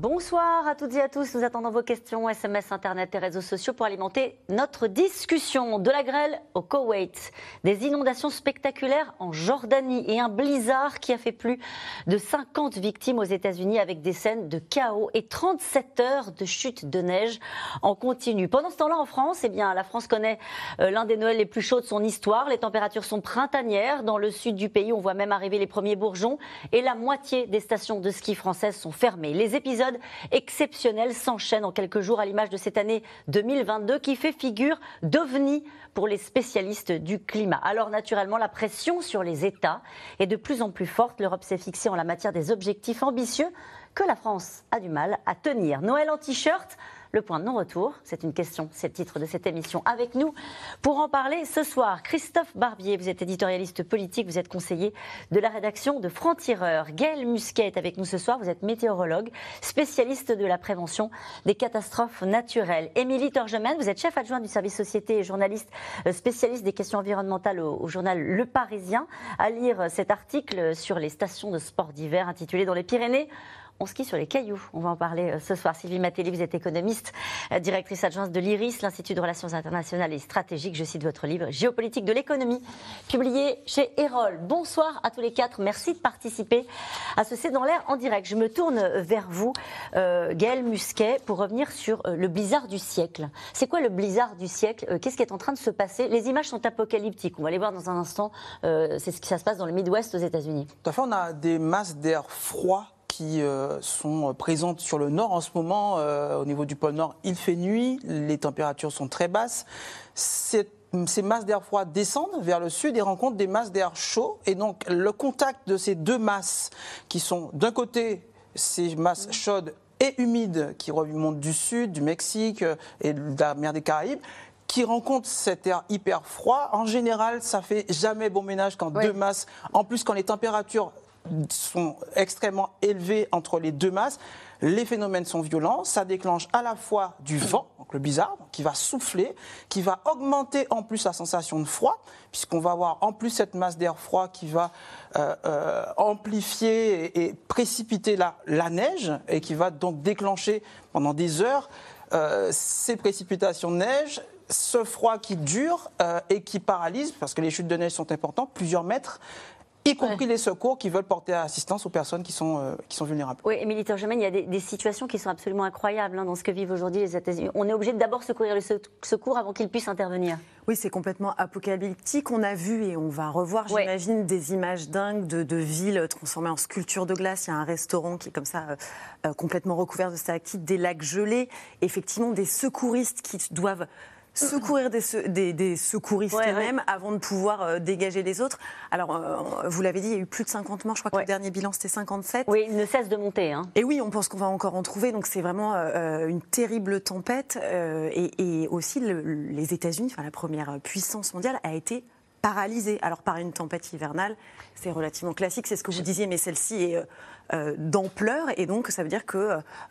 Bonsoir à toutes et à tous. Nous attendons vos questions, SMS, Internet et réseaux sociaux pour alimenter notre discussion. De la grêle au Koweït, des inondations spectaculaires en Jordanie et un blizzard qui a fait plus de 50 victimes aux États-Unis avec des scènes de chaos et 37 heures de chute de neige en continu. Pendant ce temps-là, en France, eh bien, la France connaît euh, l'un des Noëls les plus chauds de son histoire. Les températures sont printanières. Dans le sud du pays, on voit même arriver les premiers bourgeons et la moitié des stations de ski françaises sont fermées. Les épisodes exceptionnel s'enchaîne en quelques jours à l'image de cette année 2022 qui fait figure d'ovni pour les spécialistes du climat. Alors naturellement, la pression sur les États est de plus en plus forte. L'Europe s'est fixée en la matière des objectifs ambitieux que la France a du mal à tenir. Noël en t-shirt le point de non-retour, c'est une question, c'est le titre de cette émission. Avec nous, pour en parler ce soir, Christophe Barbier, vous êtes éditorialiste politique, vous êtes conseiller de la rédaction de Franc-Tireur. Gaël Musquet est avec nous ce soir, vous êtes météorologue, spécialiste de la prévention des catastrophes naturelles. Émilie Torgemène, vous êtes chef adjoint du service société et journaliste euh, spécialiste des questions environnementales au, journal Le Parisien. À lire cet article sur les stations de sport d'hiver intitulé Dans les Pyrénées, on skie sur les cailloux. On va en parler euh, ce soir. Sylvie Matéli, vous êtes économiste, euh, directrice adjointe de l'IRIS, l'Institut de Relations internationales et stratégiques. Je cite votre livre Géopolitique de l'économie, publié chez Erol. Bonsoir à tous les quatre. Merci de participer à ce C'est dans l'air en direct. Je me tourne vers vous, euh, Gaël Musquet, pour revenir sur le blizzard du siècle. C'est quoi le blizzard du siècle Qu'est-ce qui est en train de se passer? Les images sont apocalyptiques. On va les voir dans un instant. C'est ce qui se passe dans le Midwest aux États-Unis. Tout à fait. On a des masses d'air froid qui euh, sont présentes sur le nord en ce moment. Euh, au niveau du pôle nord, il fait nuit, les températures sont très basses. ces masses d'air froid descendent vers le sud et rencontrent des masses d'air chaud. Et donc, le contact de ces deux masses, qui sont d'un côté ces masses chaudes et humides qui remontent du sud, du Mexique euh, et de la mer des Caraïbes, qui rencontrent cet air hyper froid, en général, ça fait jamais bon ménage quand deux masses, en plus quand les températures sont extrêmement élevés entre les deux masses. Les phénomènes sont violents, ça déclenche à la fois du vent, donc le bizarre, qui va souffler, qui va augmenter en plus la sensation de froid, puisqu'on va avoir en plus cette masse d'air froid qui va euh, euh, amplifier et, précipiter la, neige et qui va donc déclencher pendant des heures euh, ces précipitations de neige, ce froid qui dure et qui paralyse, parce que les chutes de neige sont importantes, plusieurs mètres, y compris les secours qui veulent porter assistance aux personnes qui sont, euh, qui sont vulnérables. Oui, Émilie Torgemène, il y a des, situations qui sont absolument incroyables hein, dans ce que vivent aujourd'hui les États-Unis. On est obligé d'abord secourir le secours avant qu'ils puissent intervenir. Oui, c'est complètement apocalyptique. On a vu et on va revoir, j'imagine, des images dingues de, villes transformées en sculptures de glace. Il y a un restaurant qui est comme ça, euh, euh, complètement recouvert de stalactites, des lacs gelés. Effectivement, des secouristes qui doivent secourir des, des, secouristes eux-mêmes avant de pouvoir euh, dégager les autres. Alors, euh, vous l'avez dit, il y a eu plus de 50 morts. Je crois que le dernier bilan, c'était 57. Oui, il ne cesse de monter. Hein. Et oui, on pense qu'on va encore en trouver. Donc, c'est vraiment euh, une terrible tempête. Et, aussi, les États-Unis, enfin, la première puissance mondiale, a été paralysée. Alors, par une tempête hivernale, c'est relativement classique, c'est ce que vous disiez, mais celle-ci est euh, d'ampleur. Et donc, ça veut dire que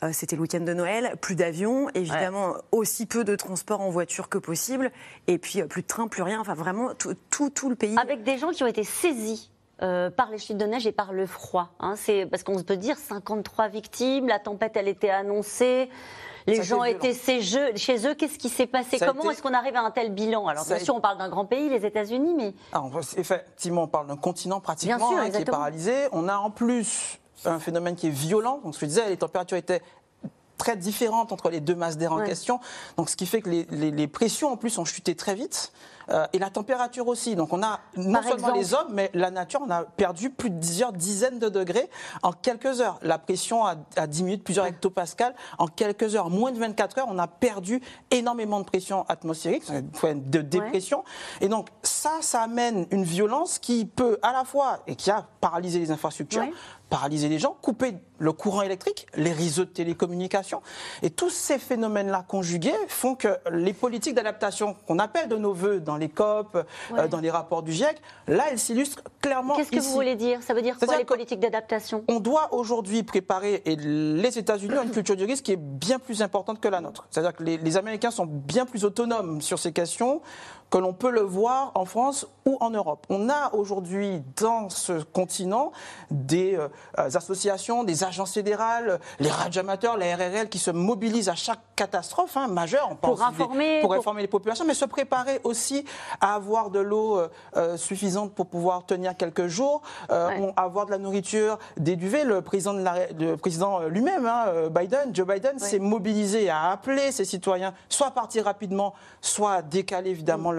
euh, c'était le week-end de Noël, plus d'avions, évidemment aussi peu de transport en voiture que possible, et puis euh, plus de train, plus rien. Enfin, vraiment, tout, tout, le pays. Avec des gens qui ont été saisis. par les chutes de neige et par le froid. Hein. C'est parce qu'on peut dire 53 victimes, la tempête elle était annoncée, les gens étaient chez eux. Qu'est-ce qui s'est passé Comment est-ce qu'on arrive à un tel bilan Alors bien sûr, on parle d'un grand pays, les États-Unis, mais ah, effectivement, on parle d'un continent pratiquement hein, qui est paralysé. On a en plus un phénomène qui est violent. Donc, je disais, les températures étaient très différentes entre les deux masses d'air en question. Donc, ce qui fait que les, pressions, en plus, ont chuté très vite. Euh, et la température aussi. Donc, on a non seulement les hommes, mais la nature, on a perdu plus de plusieurs dizaines de degrés en quelques heures. La pression a, diminué de plusieurs hectopascales en quelques heures. Moins de 24 heures, on a perdu énormément de pression atmosphérique, de dépression. Et donc, ça, ça amène une violence qui peut à la fois, et qui a paralysé les infrastructures, paralyser les gens, couper le courant électrique, les réseaux de télécommunications. Et tous ces phénomènes-là conjugués font que les politiques d'adaptation qu'on appelle de nos voeux dans les COP, euh, dans les rapports du GIEC. Là, elle s'illustre clairement. Qu'est-ce que vous voulez dire? Ça veut dire quoi les politiques d'adaptation? On doit aujourd'hui préparer, et les États-Unis ont une culture du risque qui est bien plus importante que la nôtre. C'est-à-dire que les, les Américains sont bien plus autonomes sur ces questions que l'on peut le voir en France ou en Europe. On a aujourd'hui dans ce continent des euh, associations, des agences fédérales, les radioamateurs, la RRL qui se mobilisent à chaque catastrophe hein, majeure. pour informer, pour, informer les populations, mais se préparer aussi à avoir de l'eau euh, euh, suffisante pour pouvoir tenir quelques jours, avoir de la nourriture, des duvets. Le président, de président lui-même, hein, Biden, Joe Biden, s'est mobilisé à appeler ses citoyens soit à partir rapidement, soit à décaler évidemment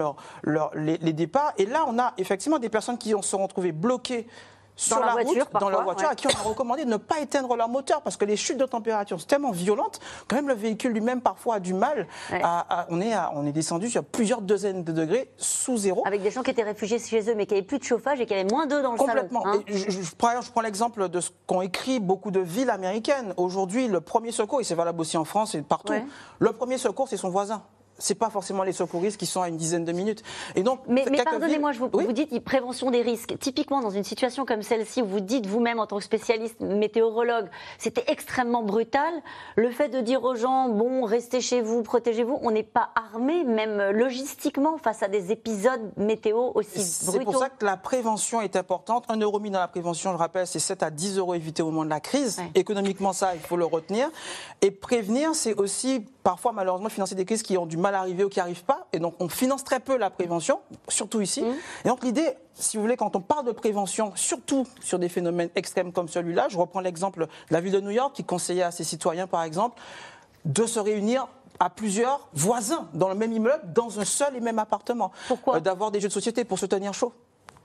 les, départs. Et là, on a effectivement des personnes qui se sont retrouvées bloquées sur la, voiture, route, dans leur voiture, à qui on a recommandé de ne pas éteindre leur moteur parce que les chutes de température sont tellement violentes que même le véhicule lui-même parfois a du mal. À, on, est on est descendu sur plusieurs dizaines de degrés sous zéro. Avec des gens qui étaient réfugiés chez eux mais qui n'avaient plus de chauffage et qui avaient moins d'eau dans le Complètement. salon. Complètement. Hein. je, je, prends, je prends l'exemple de ce qu'ont écrit beaucoup de villes américaines. Aujourd'hui, le premier secours, et c'est valable aussi en France et partout, le premier secours, c'est son voisin c'est pas forcément les secouristes qui sont à une dizaine de minutes. Et donc, mais, pardonnez-moi, je vous, vous dites prévention des risques. Typiquement, dans une situation comme celle-ci, où vous dites vous-même en tant que spécialiste météorologue, c'était extrêmement brutal. Le fait de dire aux gens, bon, restez chez vous, protégez-vous, on n'est pas armé, même logistiquement, face à des épisodes météo aussi brutaux. C'est pour ça que la prévention est importante. Un euro mis dans la prévention, je le rappelle, c'est 7 à 10 euros évités au moment de la crise. Économiquement, ça, il faut le retenir. Et prévenir, c'est aussi parfois, malheureusement, financer des crises qui ont du mal arriver ou qui n'arrivent pas. Et donc, on finance très peu la prévention, surtout ici. Mmh. Et donc, l'idée, si vous voulez, quand on parle de prévention, surtout sur des phénomènes extrêmes comme celui-là, je reprends l'exemple de la ville de New York qui conseillait à ses citoyens, par exemple, de se réunir à plusieurs voisins dans le même immeuble, dans un seul et même appartement. Pourquoi? Euh, D'avoir des jeux de société pour se tenir chaud.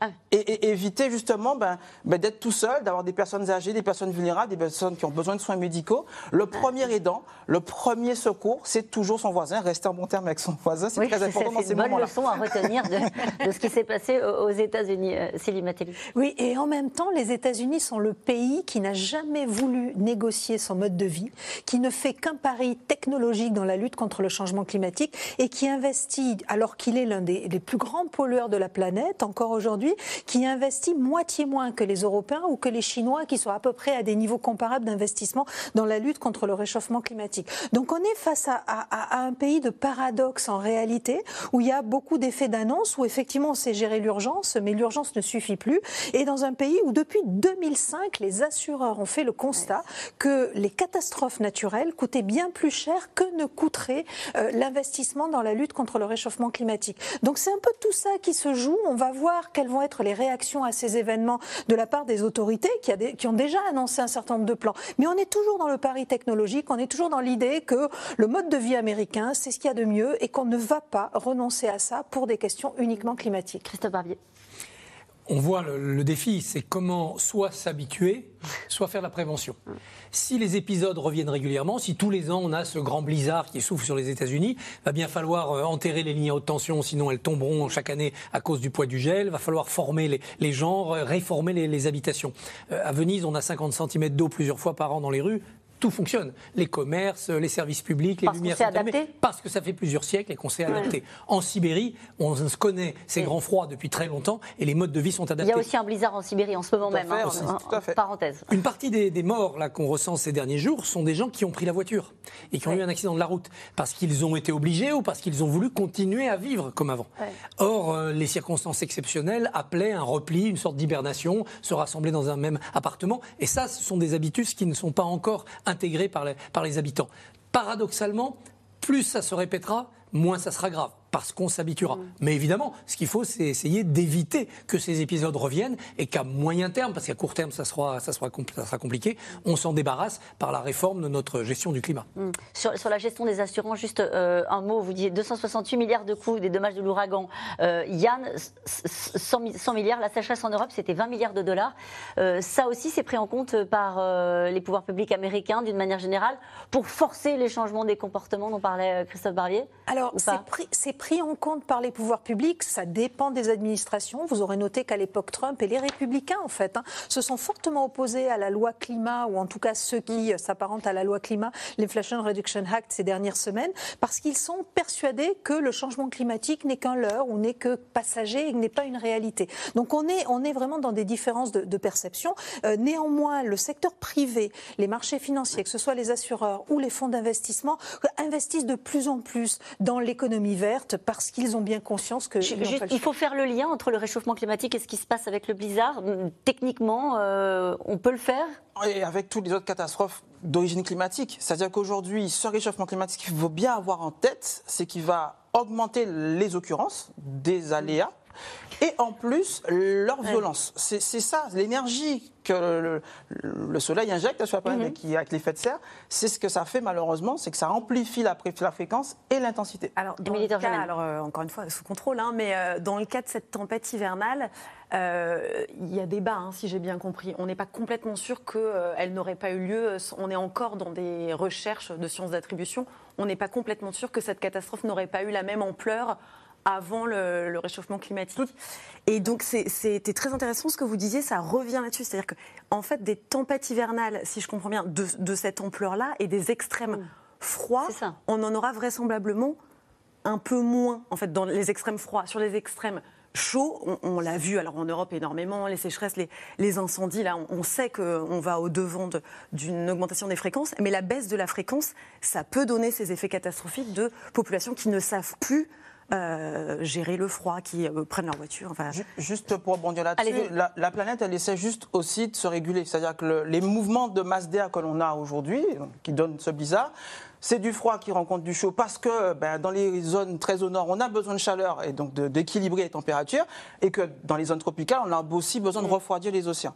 Ah. Et, éviter justement ben, ben, d'être tout seul, d'avoir des personnes âgées, des personnes vulnérables, des personnes qui ont besoin de soins médicaux. Le premier aidant, le premier secours, c'est toujours son voisin. Rester en bon terme avec son voisin, c'est très important dans ces moments-là. C'est une bonne leçon à retenir de, ce qui s'est passé aux États-Unis, euh, Céline Oui, et en même temps, les États-Unis sont le pays qui n'a jamais voulu négocier son mode de vie, qui ne fait qu'un pari technologique dans la lutte contre le changement climatique et qui investit, alors qu'il est l'un des, des plus grands pollueurs de la planète, encore aujourd'hui, qui investit moitié moins que les Européens ou que les Chinois, qui sont à peu près à des niveaux comparables d'investissement dans la lutte contre le réchauffement climatique. Donc on est face à, un pays de paradoxe en réalité, où il y a beaucoup d'effets d'annonce, où effectivement on sait gérer l'urgence, mais l'urgence ne suffit plus, et dans un pays où depuis 2005, les assureurs ont fait le constat que les catastrophes naturelles coûtaient bien plus cher que ne coûterait euh, l'investissement dans la lutte contre le réchauffement climatique. Donc c'est un peu tout ça qui se joue. On va voir quelles vont être les réactions à ces événements de la part des autorités qui, qui, ont déjà annoncé un certain nombre de plans. Mais on est toujours dans le pari technologique, on est toujours dans l'idée que le mode de vie américain, c'est ce qu'il y a de mieux et qu'on ne va pas renoncer à ça pour des questions uniquement climatiques. Christophe Barbier on voit le, défi, c'est comment soit s'habituer, soit faire la prévention. Si les épisodes reviennent régulièrement, si tous les ans on a ce grand blizzard qui souffle sur les États-Unis, va bien falloir euh, enterrer les lignes à haute tension, sinon elles tomberont chaque année à cause du poids du gel. Va falloir former les, gens, réformer les, les habitations. Euh, à Venise, on a 50 cm d'eau plusieurs fois par an dans les rues tout fonctionne. Les commerces, les services publics, les lumières sont adapté Parce que ça fait plusieurs siècles et qu'on s'est adapté. En Sibérie, on se connaît ces grands froids depuis très longtemps et les modes de vie sont adaptés. Il y a aussi un blizzard en Sibérie en ce moment même. Hein, parenthèse. Une partie des, morts là qu'on ressent ces derniers jours sont des gens qui ont pris la voiture et qui ont eu un accident de la route parce qu'ils ont été obligés ou parce qu'ils ont voulu continuer à vivre comme avant. Or, euh, les circonstances exceptionnelles appelaient un repli, une sorte d'hibernation, se rassembler dans un même appartement. Et ça, ce sont des habitudes qui ne sont pas encore intégrés par les, par les habitants. Paradoxalement, plus ça se répétera, moins ça sera grave parce qu'on s'habituera. Mm. Mais évidemment, ce qu'il faut, c'est essayer d'éviter que ces épisodes reviennent et qu'à moyen terme, parce qu'à court terme, ça sera, ça, sera, ça sera compliqué, on s'en débarrasse par la réforme de notre gestion du climat. Mm. Sur, sur, la gestion des assurances, juste euh, un mot, vous disiez 268 milliards de coûts des dommages de l'ouragan. Euh, Yann, 100, milliards, la sécheresse en Europe, c'était 20 milliards de dollars. Euh, ça aussi, c'est pris en compte par les pouvoirs publics américains d'une manière générale pour forcer les changements des comportements dont parlait Christophe Barbier? Alors, c'est pris, pris en compte par les pouvoirs publics, ça dépend des administrations. Vous aurez noté qu'à l'époque Trump et les républicains, en fait, hein, se sont fortement opposés à la loi climat, ou en tout cas ceux qui s'apparentent à la loi climat, l'Inflation Reduction Act ces dernières semaines, parce qu'ils sont persuadés que le changement climatique n'est qu'un leurre ou n'est que passager et n'est pas une réalité. Donc on est, on est vraiment dans des différences de, perception. Euh, néanmoins, le secteur privé, les marchés financiers, que ce soit les assureurs ou les fonds d'investissement, investissent de plus en plus dans l'économie verte parce qu'ils ont bien conscience que... il faut faire le lien entre le réchauffement climatique et ce qui se passe avec le blizzard. Techniquement, euh, on peut le faire? Et avec toutes les autres catastrophes d'origine climatique. C'est-à-dire qu'aujourd'hui, ce réchauffement climatique, qu'il faut bien avoir en tête, c'est qu'il va augmenter les occurrences des aléas et en plus leur violence. C'est ça, l'énergie que le, soleil injecte sur la planète mhm. qui, avec l'effet de serre, c'est ce que ça fait malheureusement, c'est que ça amplifie la, la fréquence et l'intensité. Alors, dans le cas, alors euh, encore une fois, sous contrôle, hein, mais euh, dans le cas de cette tempête hivernale, euh, il y a débat, hein, si j'ai bien compris. On n'est pas complètement sûr qu'elle n'aurait pas eu lieu. On est encore dans des recherches de sciences d'attribution. On n'est pas complètement sûr que cette catastrophe n'aurait pas eu la même ampleur avant le, réchauffement climatique. Et donc c'était très intéressant ce que vous disiez, ça revient là-dessus. C'est-à-dire qu'en en fait, des tempêtes hivernales, si je comprends bien, de, cette ampleur-là et des extrêmes froids, on en aura vraisemblablement un peu moins, en fait, dans les extrêmes froids. Sur les extrêmes chauds, on, l'a vu alors en Europe énormément, les sécheresses, les, incendies, là, on, sait qu'on va au-devant d'une augmentation des fréquences, mais la baisse de la fréquence, ça peut donner ces effets catastrophiques de populations qui ne savent plus euh, gérer le froid, qui euh, prennent leur voiture. Enfin... Juste pour rebondir là-dessus, la, planète, elle essaie juste aussi de se réguler. C'est-à-dire que les mouvements de masse d'air que l'on a aujourd'hui, qui donnent ce blizzard, c'est du froid qui rencontre du chaud parce que ben, dans les zones très au nord, on a besoin de chaleur et donc d'équilibrer les températures, et que dans les zones tropicales, on a aussi besoin de refroidir les océans.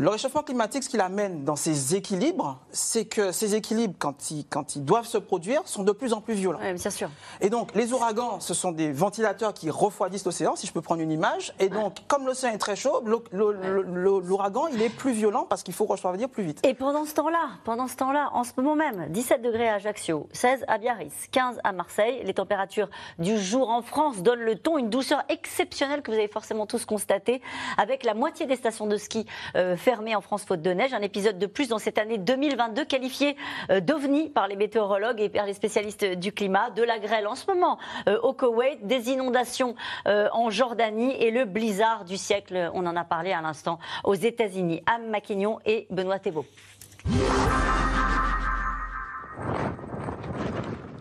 Le réchauffement climatique, ce qu'il amène dans ces équilibres, c'est que ces équilibres, quand ils, quand ils doivent se produire, sont de plus en plus violents. Oui, bien sûr. Et donc, les ouragans, ce sont des ventilateurs qui refroidissent l'océan, si je peux prendre une image. Et donc, comme l'océan est très chaud, l'ouragan, il est plus violent parce qu'il faut refroidir plus vite. Et pendant ce temps-là, pendant ce temps-là, en ce moment même, 17 degrés à Ajaccio, 16 à Biarritz, 15 à Marseille. Les températures du jour en France donnent le ton, une douceur exceptionnelle que vous avez forcément tous constaté, avec la moitié des stations de ski euh, fermé en France faute de neige. Un épisode de plus dans cette année 2022 qualifié euh, d'ovni par les météorologues et par les spécialistes du climat. De la grêle en ce moment euh, au Koweït, des inondations euh, en Jordanie et le blizzard du siècle, on en a parlé à l'instant, aux États-Unis. Anne Maquignon et Benoît Thébault.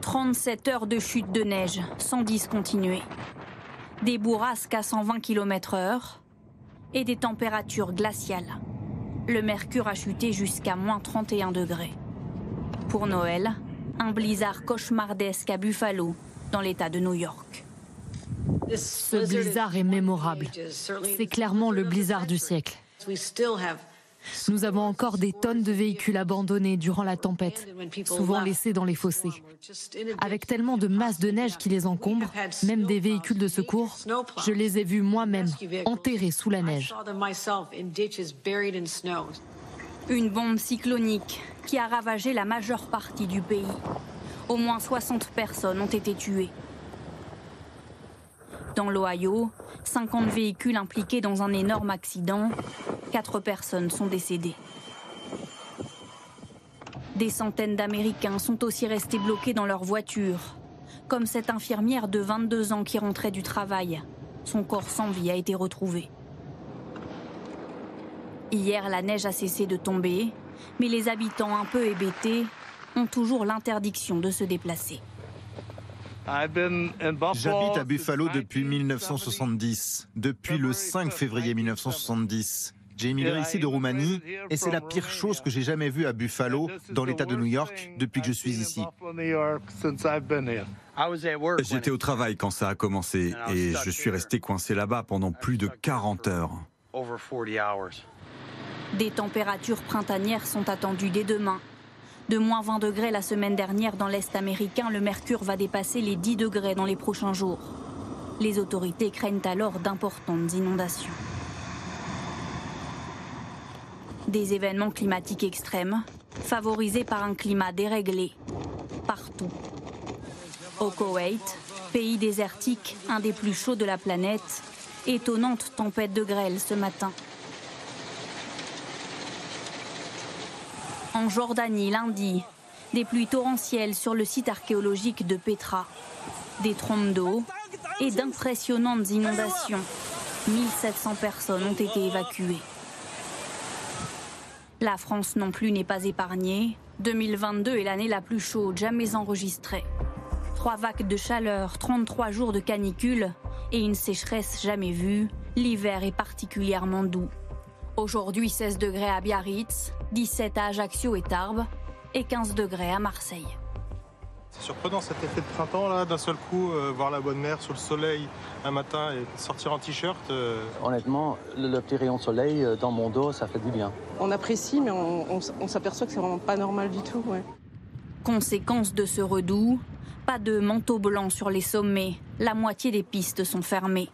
37 heures de chute de neige, sans discontinuer. Des bourrasques à 120 km/h, et des températures glaciales. Le mercure a chuté jusqu'à moins 31 degrés. Pour Noël, un blizzard cauchemardesque à Buffalo, dans l'État de New York. Ce blizzard est mémorable. C'est clairement le blizzard du siècle. Nous avons encore des tonnes de véhicules abandonnés durant la tempête, souvent laissés dans les fossés. Avec tellement de masse de neige qui les encombre, même des véhicules de secours, je les ai vus moi-même enterrés sous la neige. Une bombe cyclonique qui a ravagé la majeure partie du pays. Au moins 60 personnes ont été tuées. Dans l'Ohio, 50 véhicules impliqués dans un énorme accident. Quatre personnes sont décédées. Des centaines d'Américains sont aussi restés bloqués dans leur voiture, comme cette infirmière de 22 ans qui rentrait du travail. Son corps sans vie a été retrouvé. Hier, la neige a cessé de tomber, mais les habitants un peu hébétés ont toujours l'interdiction de se déplacer. J'habite à Buffalo depuis 1970, depuis le 5 février 1970. J'ai immigré ici de Roumanie et c'est la pire chose que j'ai jamais vue à Buffalo, dans l'État de New York, depuis que je suis ici. J'étais au travail quand ça a commencé et je suis resté coincé là-bas pendant plus de 40 heures. Des températures printanières sont attendues dès demain de moins 20 degrés la semaine dernière dans l'Est américain, le mercure va dépasser les 10 degrés dans les prochains jours. Les autorités craignent alors d'importantes inondations. Des événements climatiques extrêmes, favorisés par un climat déréglé, partout. Au Koweït, Pays désertique, un des plus chauds de la planète, étonnante tempête de grêle ce matin. En Jordanie, lundi, des pluies torrentielles sur le site archéologique de Petra, des trompes d'eau et d'impressionnantes inondations. 1700 personnes ont été évacuées. La France non plus n'est pas épargnée. 2022 est l'année la plus chaude jamais enregistrée. Trois vagues de chaleur, 33 jours de canicule et une sécheresse jamais vue. L'hiver est particulièrement doux. Aujourd'hui 16 degrés à Biarritz, 17 à Ajaccio et Tarbes et 15 degrés à Marseille. C'est surprenant cet effet de printemps là, d'un seul coup, euh, voir la bonne mer sous le soleil un matin et sortir en t-shirt. euh, Honnêtement, le, le petit rayon de soleil euh, dans mon dos, ça fait du bien. On apprécie, mais on, on s- on s'aperçoit que c'est vraiment pas normal du tout. Ouais. Conséquence de ce redout, pas de manteau blanc sur les sommets. La moitié des pistes sont fermées.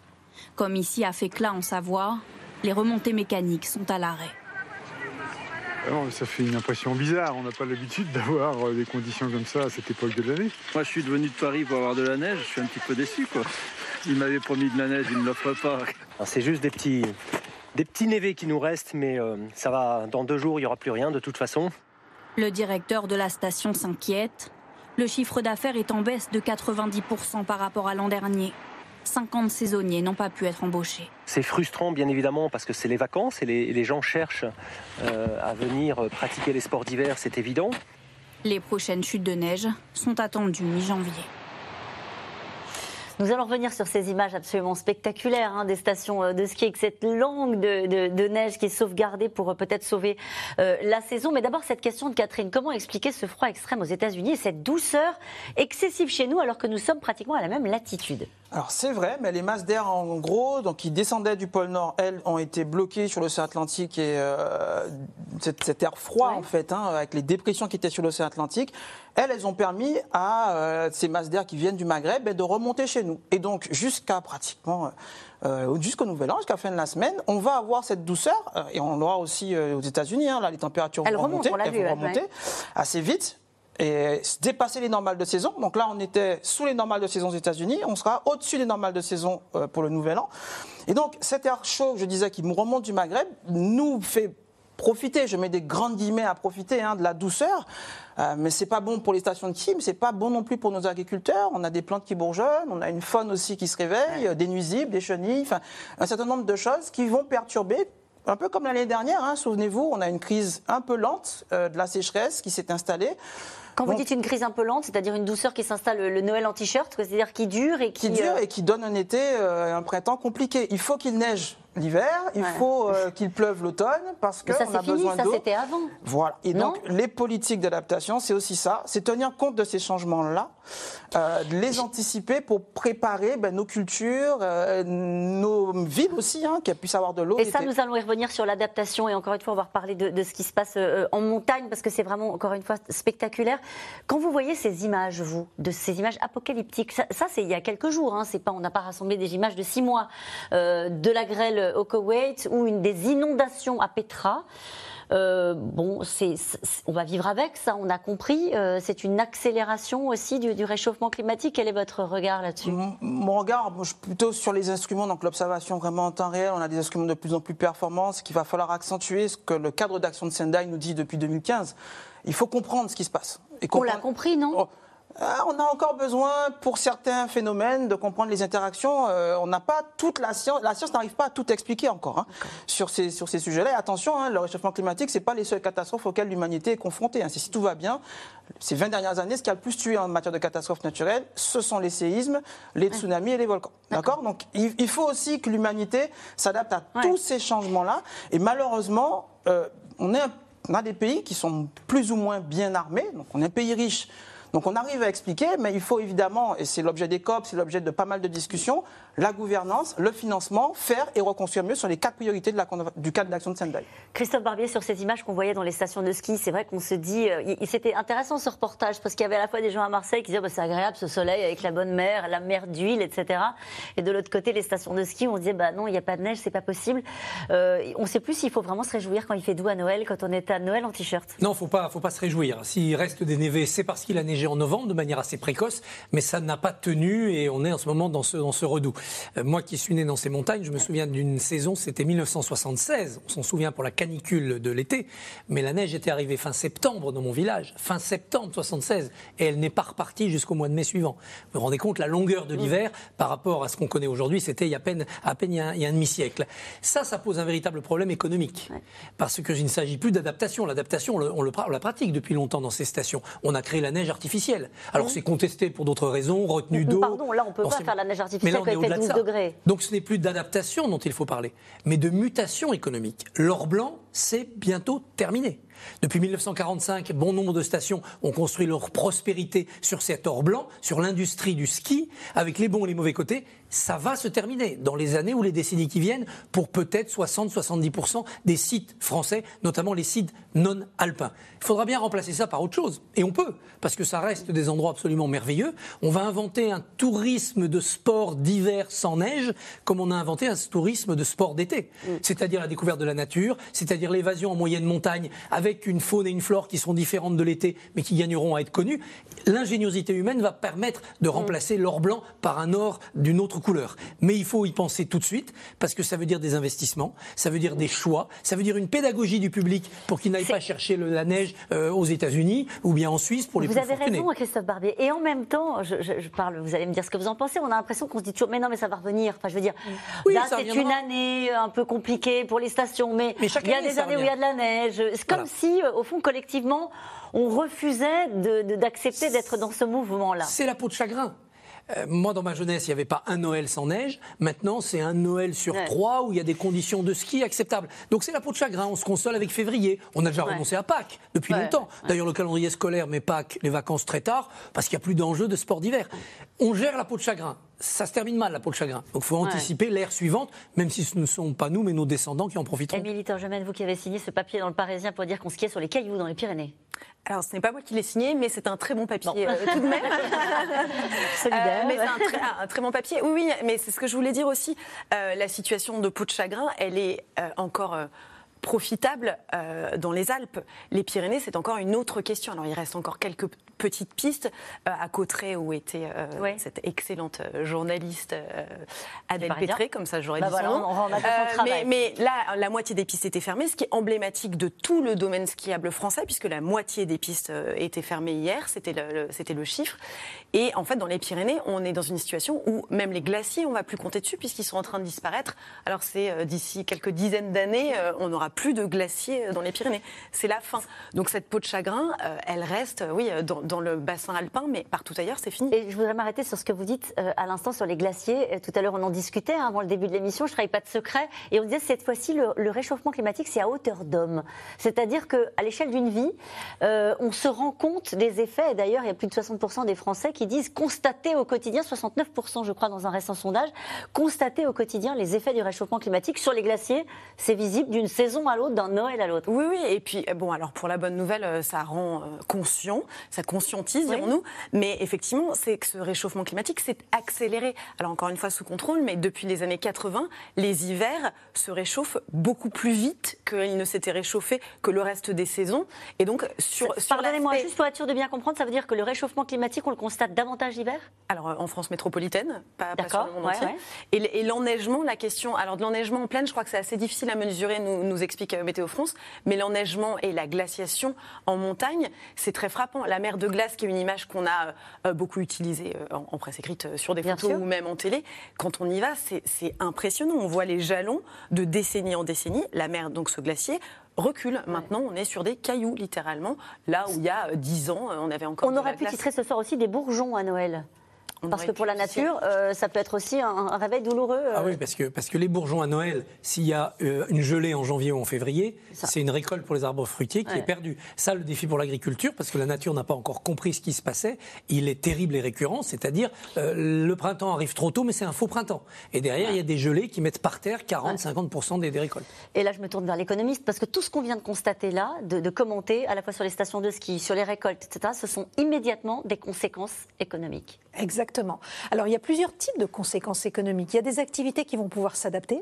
Comme ici à Fécla en Savoie, les remontées mécaniques sont à l'arrêt. Ah ça fait une impression bizarre. On n'a pas l'habitude d'avoir euh, des conditions comme ça à cette époque de l'année. Moi, je suis devenu de Paris pour avoir de la neige. Je suis un petit peu déçu, quoi. Il m'avait promis de la neige, il ne l'offre pas. C'est juste des petits, des petits névés qui nous restent, mais euh, ça va. Dans deux jours, il n'y aura plus rien de toute façon. Le directeur de la station s'inquiète. Le chiffre d'affaires est en baisse de 90% par rapport à l'an dernier. 50 saisonniers n'ont pas pu être embauchés. C'est frustrant, bien évidemment, parce que c'est les vacances et les, gens cherchent euh, à venir pratiquer les sports d'hiver, c'est évident. Les prochaines chutes de neige sont attendues mi-janvier. Nous allons revenir sur ces images absolument spectaculaires hein, des stations euh, de ski avec cette langue de, de- de neige qui est sauvegardée pour euh, peut-être sauver euh, la saison. Mais d'abord, cette question de Catherine, comment expliquer ce froid extrême aux États-Unis et cette douceur excessive chez nous alors que nous sommes pratiquement à la même latitude? Alors c'est vrai, mais les masses d'air en gros, donc qui descendaient du pôle Nord, elles ont été bloquées sur l'océan Atlantique et euh, cet, cet air froid en fait, hein, avec les dépressions qui étaient sur l'océan Atlantique, elles, elles ont permis à euh, ces masses d'air qui viennent du Maghreb ben, de remonter chez nous. Et donc jusqu'à pratiquement euh, jusqu'au Nouvel An, jusqu'à la fin de la semaine, on va avoir cette douceur euh, et on l'aura aussi euh, aux États-Unis. hein, là, les températures Elles vont remonter, on l'a elles vu, vont ouais, remonter ouais. assez vite et dépasser les normales de saison. Donc là, on était sous les normales de saison aux États-Unis, on sera au-dessus des normales de saison euh, pour le Nouvel An. Et donc, cet air chaud, je disais, qui nous remonte du Maghreb, nous fait profiter, je mets des grandes guillemets à profiter hein, de la douceur, Euh, mais c'est pas bon pour les stations de mais c'est pas bon non plus pour nos agriculteurs. On a des plantes qui bourgeonnent, on a une faune aussi qui se réveille, des nuisibles, des chenilles, un certain nombre de choses qui vont perturber. Un peu comme l'année dernière, hein, souvenez-vous, on a une crise un peu lente euh, de la sécheresse qui s'est installée. Quand vous Donc, dites une crise un peu lente, c'est-à-dire une douceur qui s'installe le, Noël en t-shirt, c'est-à-dire qui dure et qui, qui dure euh, et qui donne un été, euh, un printemps compliqué. Il faut qu'il neige l'hiver, il Ouais. faut euh, qu'il pleuve l'automne parce ça qu'on a fini, besoin ça d'eau. c'était avant. Voilà. Et Non donc, les politiques d'adaptation, c'est aussi ça, c'est tenir compte de ces changements-là, euh, les anticiper pour préparer ben, nos cultures, euh, nos villes aussi, hein, qu'elles puissent avoir de l'eau. Et ça, nous allons y revenir sur l'adaptation et encore une fois, on va reparler de, de ce qui se passe euh, en montagne parce que c'est vraiment, encore une fois, spectaculaire. Quand vous voyez ces images, vous, de ces images apocalyptiques, ça, ça, c'est il y a quelques jours, hein, c'est pas, on n'a pas rassemblé des images de six mois, de la grêle au Koweït ou une, des inondations à Petra. Euh, bon, c'est- on va vivre avec ça, on a compris. Euh, c'est une accélération aussi du, du réchauffement climatique. Quel est votre regard là-dessus? Mon regard, moi, je suis plutôt sur les instruments, donc l'observation vraiment en temps réel. On a des instruments de plus en plus performants, ce qu'il va falloir accentuer, ce que le cadre d'action de Sendai nous dit depuis 2015. Il faut comprendre ce qui se passe. Et On l'a compris, non? Oh, on a encore besoin, pour certains phénomènes, de comprendre les interactions. Euh, on n'a pas toute la science. La science n'arrive pas à tout expliquer encore hein, sur ces, sur ces sujets-là. Et attention, hein, le réchauffement climatique, c'est pas les seules catastrophes auxquelles l'humanité est confrontée. hein. Si tout va bien. Ces 20 dernières années, ce qui a le plus tué en matière de catastrophes naturelles, ce sont les séismes, les tsunamis et les volcans. D'accord Donc, il, il faut aussi que l'humanité s'adapte à tous ces changements-là. Et malheureusement, euh, on est on a des pays qui sont plus ou moins bien armés, donc on est un pays riche. Donc on arrive à expliquer, mais il faut évidemment, et c'est l'objet des COP, c'est l'objet de pas mal de discussions, la gouvernance, le financement, faire et reconstruire mieux sur les quatre priorités de la, du cadre d'action de Sendai. Christophe Barbier, sur ces images qu'on voyait dans les stations de ski, c'est vrai qu'on se dit, euh, c'était intéressant ce reportage parce qu'il y avait à la fois des gens à Marseille qui disaient bah, c'est agréable ce soleil avec la bonne mer, la mer d'huile, etc. Et de l'autre côté, les stations de ski, on disait bah non, il n'y a pas de neige, c'est pas possible. Euh, on ne sait plus s'il faut vraiment se réjouir quand il fait doux à Noël, quand on est à Noël en t-shirt. Non, faut pas, faut pas se réjouir. S'il reste des névés, c'est parce qu'il a neigé neigé en novembre de manière assez précoce, mais ça n'a pas tenu et on est en ce moment dans ce, dans ce redout. Euh, moi qui suis né dans ces montagnes, je me souviens d'une saison, c'était 1976, on s'en souvient pour la canicule de l'été, mais la neige était arrivée fin septembre dans mon village, fin septembre 76, et elle n'est pas repartie jusqu'au mois de mai suivant. Vous vous rendez compte la longueur de l'hiver par rapport à ce qu'on connaît aujourd'hui, c'était il y a peine, à peine il y a un, il y a un demi-siècle. Ça, ça pose un véritable problème économique, parce que il ne s'agit plus d'adaptation. L'adaptation, on, le- on le pra- on la pratique depuis longtemps dans ces stations. On a créé la neige artificielle. Alors c'est contesté pour d'autres raisons, retenue d'eau. Pardon, là, on peut Bon, pas faire la neige mais artificielle là, on est au-delà de 12 ça. degrés. Donc ce n'est plus d'adaptation dont il faut parler, mais de mutation économique. L'or blanc, c'est bientôt terminé. Depuis 1945, bon nombre de stations ont construit leur prospérité sur cet or blanc, sur l'industrie du ski, avec les bons et les mauvais côtés. Ça va se terminer dans les années ou les décennies qui viennent pour peut-être 60-70% des sites français, notamment les sites non alpins. Il faudra bien remplacer ça par autre chose. Et on peut, parce que ça reste des endroits absolument merveilleux. On va inventer un tourisme de sport d'hiver sans neige, comme on a inventé un tourisme de sport d'été. C'est-à-dire la découverte de la nature, c'est-à-dire l'évasion en moyenne montagne, avec une faune et une flore qui seront différentes de l'été, mais qui gagneront à être connues. L'ingéniosité humaine va permettre de remplacer l'or blanc par un or d'une autre couleur. Mais il faut y penser tout de suite, parce que ça veut dire des investissements, ça veut dire des choix, ça veut dire une pédagogie du public pour qu'il n'aille pas chercher le- la neige euh, aux États-Unis ou bien en Suisse pour les vous plus avez raison, Christophe Barbier. Et en même temps, je, je- je parle, vous allez me dire ce que vous en pensez. On a l'impression qu'on se dit toujours, mais non, mais ça va revenir. Enfin, je veux dire, Oui, là, c'est une année un peu compliquée pour les stations, mais, il y a année, des années où il y a de la neige. C'est comme Voilà. Si, euh, au fond, collectivement, on refusait d'accepter d'être dans ce mouvement-là. C'est la peau de chagrin. Euh, moi, dans ma jeunesse, il n'y avait pas un Noël sans neige. Maintenant, c'est un Noël sur Ouais. trois où il y a des conditions de ski acceptables. Donc, c'est la peau de chagrin. On se console avec février. On a déjà Ouais. renoncé à Pâques depuis Ouais. longtemps. D'ailleurs, le calendrier scolaire met Pâques, les vacances très tard, parce qu'il n'y a plus d'enjeu de sport d'hiver. On gère la peau de chagrin. Ça se termine mal, la peau de chagrin. Donc, il faut anticiper l'ère suivante, même si ce ne sont pas nous, mais nos descendants qui en profiteront. Émilie Torgemène, vous qui avez signé ce papier dans le Parisien pour dire qu'on skiait sur les cailloux dans les Pyrénées. Alors, ce n'est pas moi qui l'ai signé, mais c'est un très bon papier euh, tout de même. Solidaire. Euh, mais c'est un très, un très bon papier. Oui, oui, mais c'est ce que je voulais dire aussi. Euh, la situation de peau de chagrin, elle est euh, encore. Profitable euh, dans les Alpes. Les Pyrénées, c'est encore une autre question. Alors, il reste encore quelques petites pistes euh, à Cauterets où était euh, cette excellente journaliste Adèle. Pétré, comme ça j'aurais Bah dit voilà, son nom. on mais, mais là, la moitié des pistes étaient fermées, ce qui est emblématique de tout le domaine skiable français, puisque la moitié des pistes étaient fermées hier, c'était le, le- le chiffre. Et en fait, dans les Pyrénées, on est dans une situation où même les glaciers, on va plus compter dessus, puisqu'ils sont en train de disparaître. Alors c'est d'ici quelques dizaines d'années, on n'aura plus de glaciers euh, dans les Pyrénées. C'est la fin. Donc cette peau de chagrin, euh, elle reste, euh, oui, dans, dans le bassin alpin, mais partout ailleurs, c'est fini. Et je voudrais m'arrêter sur ce que vous dites à l'instant sur les glaciers. Tout à l'heure, on en discutait hein, avant le début de l'émission. Je ne travaille pas de secret. Et on disait cette fois-ci, le, le réchauffement climatique, c'est à hauteur d'homme. C'est-à-dire qu'à l'échelle d'une vie, euh, on se rend compte des effets. Et d'ailleurs, il y a plus de 60% des Français qui disent constater au quotidien, 69% je crois dans un récent sondage, constater au quotidien les effets du réchauffement climatique sur les glaciers. C'est visible d'une saison à l'autre, d'un Noël à l'autre. Oui, oui. Et puis, euh, bon, alors pour la bonne nouvelle, euh, ça rend euh, conscient, ça conscientise, Oui. dirons-nous. Mais effectivement, c'est que ce réchauffement climatique s'est accéléré. Alors encore une fois, sous contrôle, mais depuis les années 80, les hivers se réchauffent beaucoup plus vite qu'ils ne s'étaient réchauffés que le reste des saisons. Et donc, sur. sur Pardonnez-moi, juste pour être sûr de bien comprendre, ça veut dire que le réchauffement climatique, on le constate davantage l'hiver? Alors, en France métropolitaine, pas, pas sur D'accord, le monde ouais, entier. ouais. Et, l'enneigement, la question. Alors, de l'enneigement en plaine, je crois que c'est assez difficile à mesurer, nous, nous explique Météo France. Mais l'enneigement et la glaciation en montagne, c'est très frappant. La mer de glace, qui est une image qu'on a euh, beaucoup utilisée euh, en, en presse écrite, euh, sur des Bien photos sûr. ou même en télé, quand on y va, c'est- impressionnant. On voit les jalons de décennie en décennie. La mer, donc ce glacier, recule. Maintenant, on est sur des cailloux, littéralement. Là où il y a euh, 10 ans, on avait encore On aurait pu glace. titrer ce soir aussi des bourgeons à Noël. Parce que pour la nature, euh, ça peut être aussi un, un réveil douloureux. euh. Ah oui, parce que, parce que les bourgeons à Noël, s'il y a euh, une gelée en janvier ou en février, c'est une récolte pour les arbres fruitiers qui Ouais. est perdue. Ça, le défi pour l'agriculture, parce que la nature n'a pas encore compris ce qui se passait, il est terrible et récurrent, c'est-à-dire euh, le printemps arrive trop tôt, mais c'est un faux printemps. Et derrière, il y a des gelées qui mettent par terre 40-50% des, des récoltes. Et là, je me tourne vers l'économiste, parce que tout ce qu'on vient de constater là, de, de commenter, à la fois sur les stations de ski, sur les récoltes, etc., ce sont immédiatement des conséquences économiques. Exactement. Exactement. Alors, il y a plusieurs types de conséquences économiques. Il y a des activités qui vont pouvoir s'adapter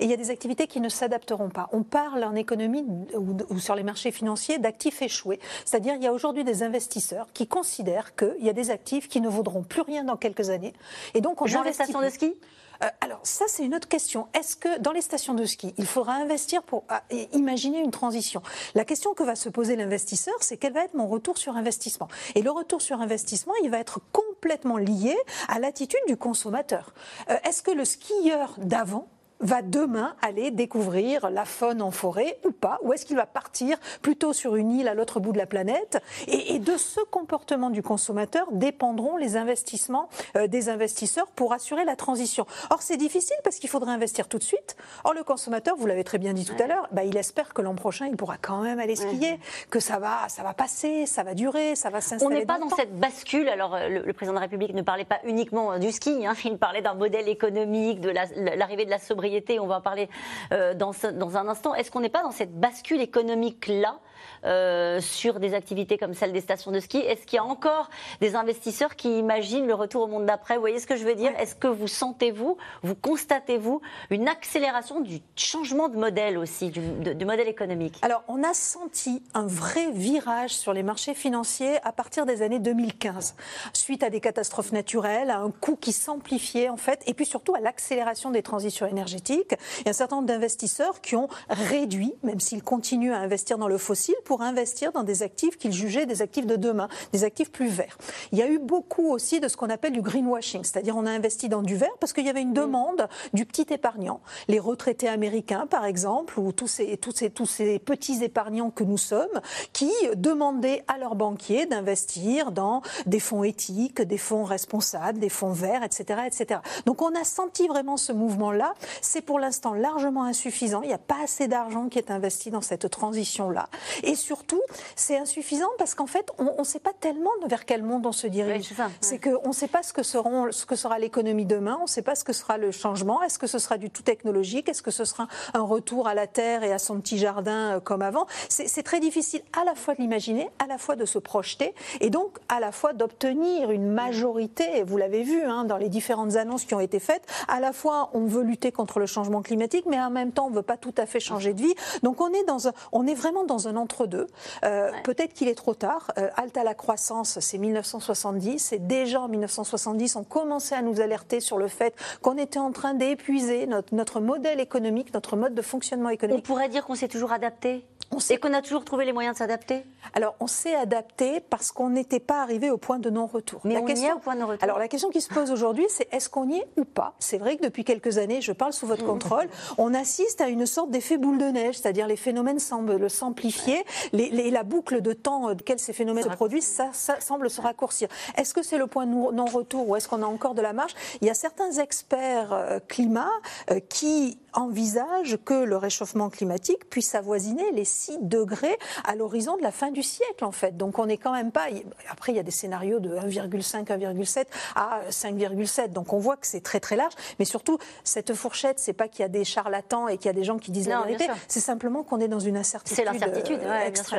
et il y a des activités qui ne s'adapteront pas. On parle en économie ou, sur les marchés financiers d'actifs échoués. C'est-à-dire, il y a aujourd'hui des investisseurs qui considèrent qu'il y a des actifs qui ne vaudront plus rien dans quelques années. Et donc, on Genre les stations de ski? Euh, alors ça, c'est une autre question. Est-ce que dans les stations de ski, il faudra investir pour ah, imaginer une transition? La question que va se poser l'investisseur, c'est quel va être mon retour sur investissement? Et le retour sur investissement, il va être complètement lié à l'attitude du consommateur. Euh, est-ce que le skieur d'avant va demain aller découvrir la faune en forêt ou pas Ou est-ce qu'il va partir plutôt sur une île à l'autre bout de la planète et, de ce comportement du consommateur dépendront les investissements euh, des investisseurs pour assurer la transition. Or, c'est difficile parce qu'il faudrait investir tout de suite. Or, le consommateur, vous l'avez très bien dit tout à l'heure, bah, il espère que l'an prochain, il pourra quand même aller skier, que ça va, ça va passer, ça va durer, ça va s'installer. On n'est pas dans, cette bascule. Alors, euh, le, président de la République ne parlait pas uniquement du ski, hein. il parlait d'un modèle économique, de l'arrivée de la sobriété on va en parler euh, dans, dans un instant. Est-ce qu'on n'est pas dans cette bascule économique-là euh, sur des activités comme celle des stations de ski. Est-ce qu'il y a encore des investisseurs qui imaginent le retour au monde d'après? Vous voyez ce que je veux dire? Est-ce que vous sentez-vous, vous, constatez-vous une accélération du changement de modèle aussi, du, modèle économique? Alors, on a senti un vrai virage sur les marchés financiers à partir des années 2015, suite à des catastrophes naturelles, à un coût qui s'amplifiait en fait, et puis surtout à l'accélération des transitions énergétiques. Il y a un certain nombre d'investisseurs qui ont réduit, même s'ils continuent à investir dans le fossile, pour investir dans des actifs qu'ils jugeaient des actifs de demain, des actifs plus verts. Il y a eu beaucoup aussi de ce qu'on appelle du greenwashing, c'est-à-dire on a investi dans du vert parce qu'il y avait une demande du petit épargnant. Les retraités américains, par exemple, ou tous ces, tous ces, tous ces petits épargnants que nous sommes, qui demandaient à leurs banquiers d'investir dans des fonds éthiques, des fonds responsables, des fonds verts, etc., etc. Donc on a senti vraiment ce mouvement-là. C'est pour l'instant largement insuffisant. Il n'y a pas assez d'argent qui est investi dans cette transition-là. Et surtout, c'est insuffisant parce qu'en fait, on ne sait pas tellement vers quel monde on se dirige. c'est qu'on ne sait pas ce que, seront, ce que sera l'économie demain, on ne sait pas ce que sera le changement. Est-ce que ce sera du tout technologique? Est-ce que ce sera un retour à la terre et à son petit jardin euh, comme avant? C'est très difficile à la fois de l'imaginer, à la fois de se projeter et donc à la fois d'obtenir une majorité. Vous l'avez vu hein, dans les différentes annonces qui ont été faites. À la fois, on veut lutter contre le changement climatique, mais en même temps, on ne veut pas tout à fait changer de vie. Donc on est, dans un, on est vraiment dans un entre deux. Euh, peut-être qu'il est trop tard. Euh, halte à la croissance, c'est 1970. Et déjà en 1970, on commençait à nous alerter sur le fait qu'on était en train d'épuiser notre, notre modèle économique, notre mode de fonctionnement économique. On pourrait dire qu'on s'est toujours adapté on sait... Et qu'on a toujours trouvé les moyens de s'adapter Alors, on s'est adapté parce qu'on n'était pas arrivé au point de non-retour. Mais on y est au point de non-retour. Alors, la question qui se pose aujourd'hui, c'est est-ce qu'on y est ou pas? C'est vrai que depuis quelques années, je parle sous votre contrôle, on assiste à une sorte d'effet boule de neige, c'est-à-dire les phénomènes semblent s'amplifier, la boucle de temps dans laquelle ces phénomènes se produisent, ça, semble se raccourcir. Est-ce que c'est le point de non-retour ou est-ce qu'on a encore de la marge Il y a certains experts euh, climat euh, qui envisagent que le réchauffement climatique puisse avoisiner les 6 degrés à l'horizon de la fin du siècle, en fait. Donc on n'est quand même pas. Après, il y a des scénarios de 1,5, 1,7 à 5,7. Donc on voit que c'est très très large. Mais surtout, cette fourchette, c'est pas qu'il y a des charlatans et qu'il y a des gens qui disent la vérité. C'est simplement qu'on est dans une incertitude. C'est l'incertitude, ouais, bien sûr.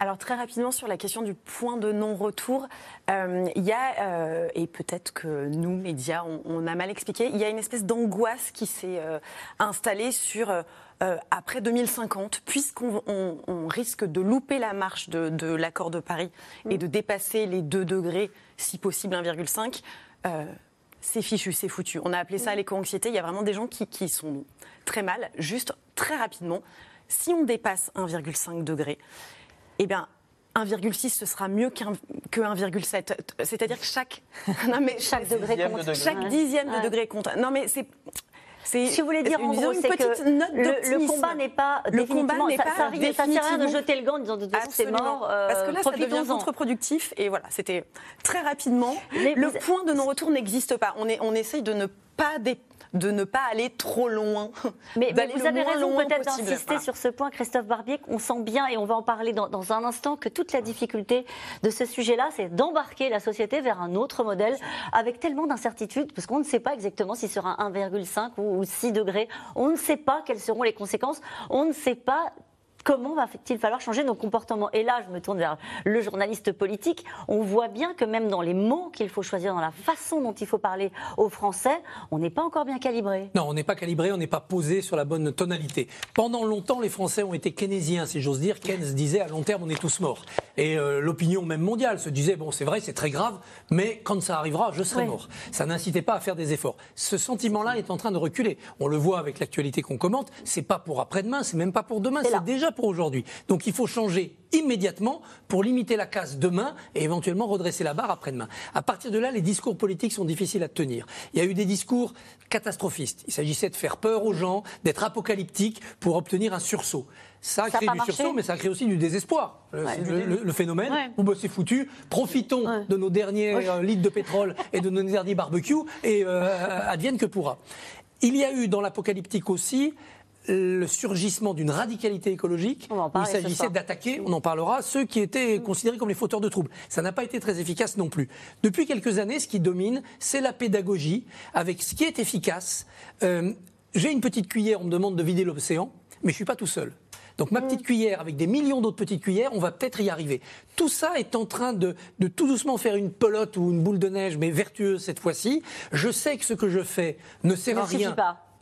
Alors très rapidement sur la question du point de non-retour, euh, il y a euh, et peut-être que nous médias on, a mal expliqué, il y a une espèce d'angoisse qui s'est euh, installée sur euh, après 2050, puisqu'on risque de louper la marche de, l'accord de Paris et de dépasser les 2 degrés, si possible 1,5, euh, c'est fichu, c'est foutu. On a appelé ça l'éco-anxiété. Il y a vraiment des gens qui, sont très mal. Juste, très rapidement, si on dépasse 1,5 degré, eh bien, 1,6 ce sera mieux que 1,7. C'est-à-dire que chaque, non mais chaque degré compte. Chaque dixième de degré compte. Non mais c'est si vous voulez dire en gros, c'est que le, combat n'est pas le combat n'est pas ça, ça, sert à rien de jeter le gant en disant de toute façon c'est mort. Euh, Parce que là, ça devient contre-productif et voilà, c'était très rapidement. le point de non-retour n'existe pas. On, est, on essaye de ne pas de ne pas aller trop loin. Mais, vous avez raison peut-être d'insister sur ce point, Christophe Barbier. On sent bien, et on va en parler dans, dans un instant, que toute la difficulté de ce sujet-là, c'est d'embarquer la société vers un autre modèle avec tellement d'incertitudes, parce qu'on ne sait pas exactement si sera 1,5 ou 6 degrés. On ne sait pas quelles seront les conséquences. On ne sait pas comment va-t-il falloir changer nos comportements? Et là, je me tourne vers le journaliste politique. On voit bien que même dans les mots qu'il faut choisir, dans la façon dont il faut parler aux Français, on n'est pas encore bien calibré. Non, on n'est pas calibré, on n'est pas posé sur la bonne tonalité. Pendant longtemps, les Français ont été keynésiens, si j'ose dire. Keynes disait à long terme, on est tous morts. Et euh, l'opinion même mondiale se disait, bon, c'est vrai, c'est très grave, mais quand ça arrivera, je serai mort. Ça n'incitait pas à faire des efforts. Ce sentiment-là est en train de reculer. On le voit avec l'actualité qu'on commente. C'est pas pour après-demain, c'est même pas pour demain, c'est déjà pour aujourd'hui. Donc il faut changer immédiatement pour limiter la casse demain et éventuellement redresser la barre après-demain. À partir de là, les discours politiques sont difficiles à tenir. Il y a eu des discours catastrophistes. Il s'agissait de faire peur aux gens, d'être apocalyptique pour obtenir un sursaut. Ça a créé du sursaut, mais ça a créé aussi du désespoir. le, phénomène, ouais. c'est foutu, profitons de nos derniers euh, litres de pétrole et de nos derniers barbecues et euh, advienne que pourra. Il y a eu dans l'apocalyptique aussi le surgissement d'une radicalité écologique où il s'agissait d'attaquer, on en parlera, ceux qui étaient considérés comme les fauteurs de troubles. Ça n'a pas été très efficace non plus. Depuis quelques années, ce qui domine, c'est la pédagogie avec ce qui est efficace. Euh, j'ai une petite cuillère, on me demande de vider l'océan, mais je suis pas tout seul. Donc ma petite mm. cuillère avec des millions d'autres petites cuillères, on va peut-être y arriver. Tout ça est en train de, tout doucement faire une pelote ou une boule de neige, mais vertueuse cette fois-ci. Je sais que ce que je fais ne sert à rien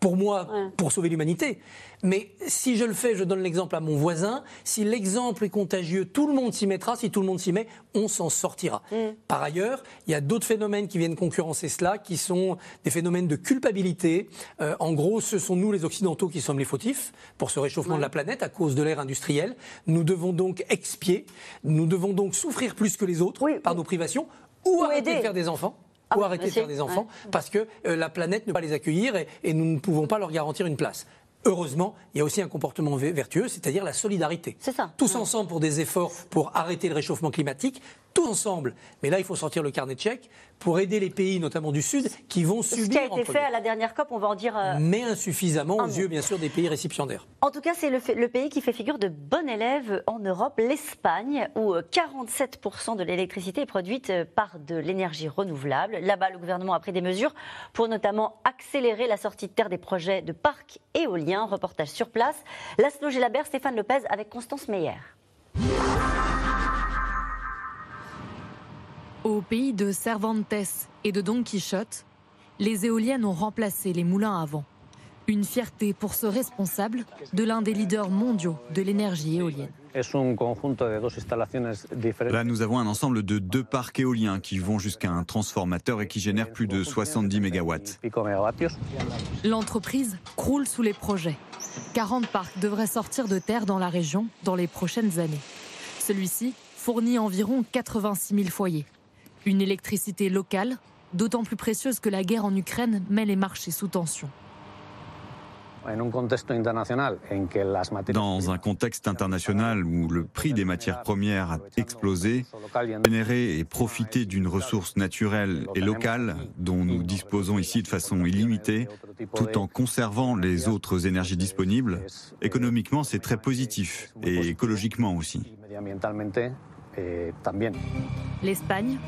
pour moi, pour sauver l'humanité. Mais si je le fais, je donne l'exemple à mon voisin, si l'exemple est contagieux, tout le monde s'y mettra, si tout le monde s'y met, on s'en sortira. Mm. Par ailleurs, il y a d'autres phénomènes qui viennent concurrencer cela, qui sont des phénomènes de culpabilité. Euh, en gros, ce sont nous les Occidentaux qui sommes les fautifs pour ce réchauffement de la planète à cause de l'ère industrielle. Nous devons donc expier, nous devons donc souffrir plus que les autres par nos privations ou, arrêter de faire des enfants ah ou arrêter de faire des enfants parce que euh, la planète ne va pas les accueillir et, nous ne pouvons pas leur garantir une place. Heureusement, il y a aussi un comportement vertueux, c'est-à-dire la solidarité. C'est ça. Tous ensemble pour des efforts pour arrêter le réchauffement climatique, tous ensemble. Mais là, il faut sortir le carnet de chèques pour aider les pays, notamment du Sud, qui vont subir. Ce qui a été fait à la dernière COP, on va en dire. Euh, Mais insuffisamment aux yeux, bien sûr, des pays récipiendaires. En tout cas, c'est le, pays qui fait figure de bon élève en Europe, l'Espagne, où 47% euh, de l'électricité est produite euh, par de l'énergie renouvelable. Là-bas, le gouvernement a pris des mesures pour notamment accélérer la sortie de terre des projets de parcs éoliens. Reportage sur place. Laszlo Gelabert, Stéphane Lopez avec Constance Meyer. Au pays de Cervantes et de Don Quichotte, les éoliennes ont remplacé les moulins à vent. Une fierté pour ce responsable de l'un des leaders mondiaux de l'énergie éolienne. Là, nous avons un ensemble de deux parcs éoliens qui vont jusqu'à un transformateur et qui génèrent plus de 70 mégawatts. L'entreprise croule sous les projets. 40 parcs devraient sortir de terre dans la région dans les prochaines années. Celui-ci fournit environ 86 000 foyers. Une électricité locale, d'autant plus précieuse que la guerre en Ukraine met les marchés sous tension. Dans un contexte international où le prix des matières premières a explosé, générer et profiter d'une ressource naturelle et locale dont nous disposons ici de façon illimitée, tout en conservant les autres énergies disponibles, économiquement c'est très positif et écologiquement aussi. L'Espagne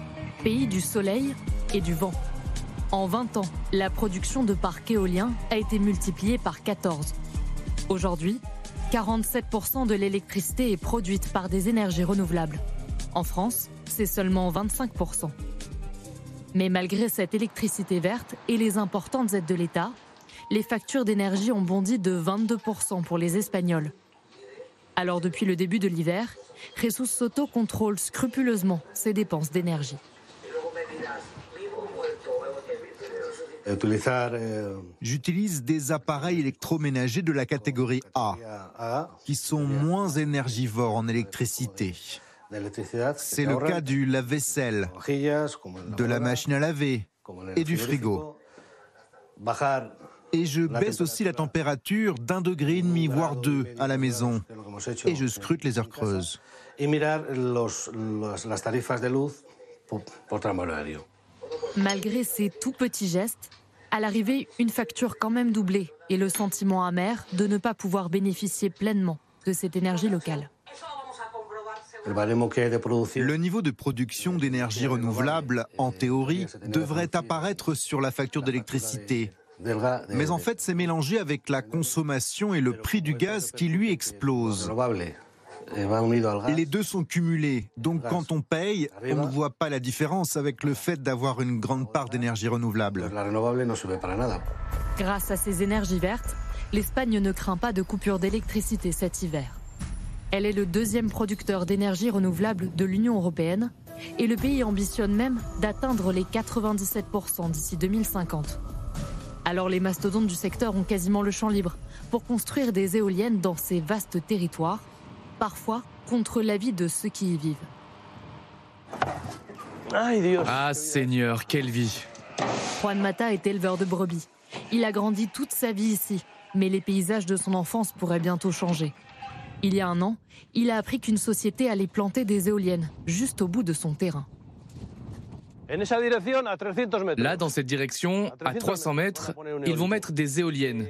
pays du soleil et du vent. En 20 ans, la production de parcs éoliens a été multipliée par 14. Aujourd'hui, 47% de l'électricité est produite par des énergies renouvelables. En France, c'est seulement 25%. Mais malgré cette électricité verte et les importantes aides de l'État, les factures d'énergie ont bondi de 22% pour les Espagnols. Alors depuis le début de l'hiver, Jesus Soto contrôle scrupuleusement ses dépenses d'énergie. J'utilise des appareils électroménagers de la catégorie A, qui sont moins énergivores en électricité. C'est le cas du lave-vaisselle, de la machine à laver et du frigo. Et je baisse aussi la température d'un degré et demi, voire deux, à la maison. Et je scrute les heures creuses. Malgré ces tout petits gestes, à l'arrivée, une facture quand même doublée et le sentiment amer de ne pas pouvoir bénéficier pleinement de cette énergie locale. Le niveau de production d'énergie renouvelable, en théorie, devrait apparaître sur la facture d'électricité. Mais en fait, c'est mélangé avec la consommation et le prix du gaz qui lui explose. Les deux sont cumulés, donc quand on paye, on ne voit pas la différence avec le fait d'avoir une grande part d'énergie renouvelable. Grâce à ces énergies vertes, l'Espagne ne craint pas de coupure d'électricité cet hiver. Elle est le deuxième producteur d'énergie renouvelable de l'Union européenne et le pays ambitionne même d'atteindre les 97% d'ici 2050. Alors les mastodontes du secteur ont quasiment le champ libre pour construire des éoliennes dans ces vastes territoires, parfois contre l'avis de ceux qui y vivent. Ah Seigneur, quelle vie Juan Mata est éleveur de brebis. Il a grandi toute sa vie ici, mais les paysages de son enfance pourraient bientôt changer. Il y a un an, il a appris qu'une société allait planter des éoliennes juste au bout de son terrain. Là, dans cette direction, à 300 mètres, ils vont mettre des éoliennes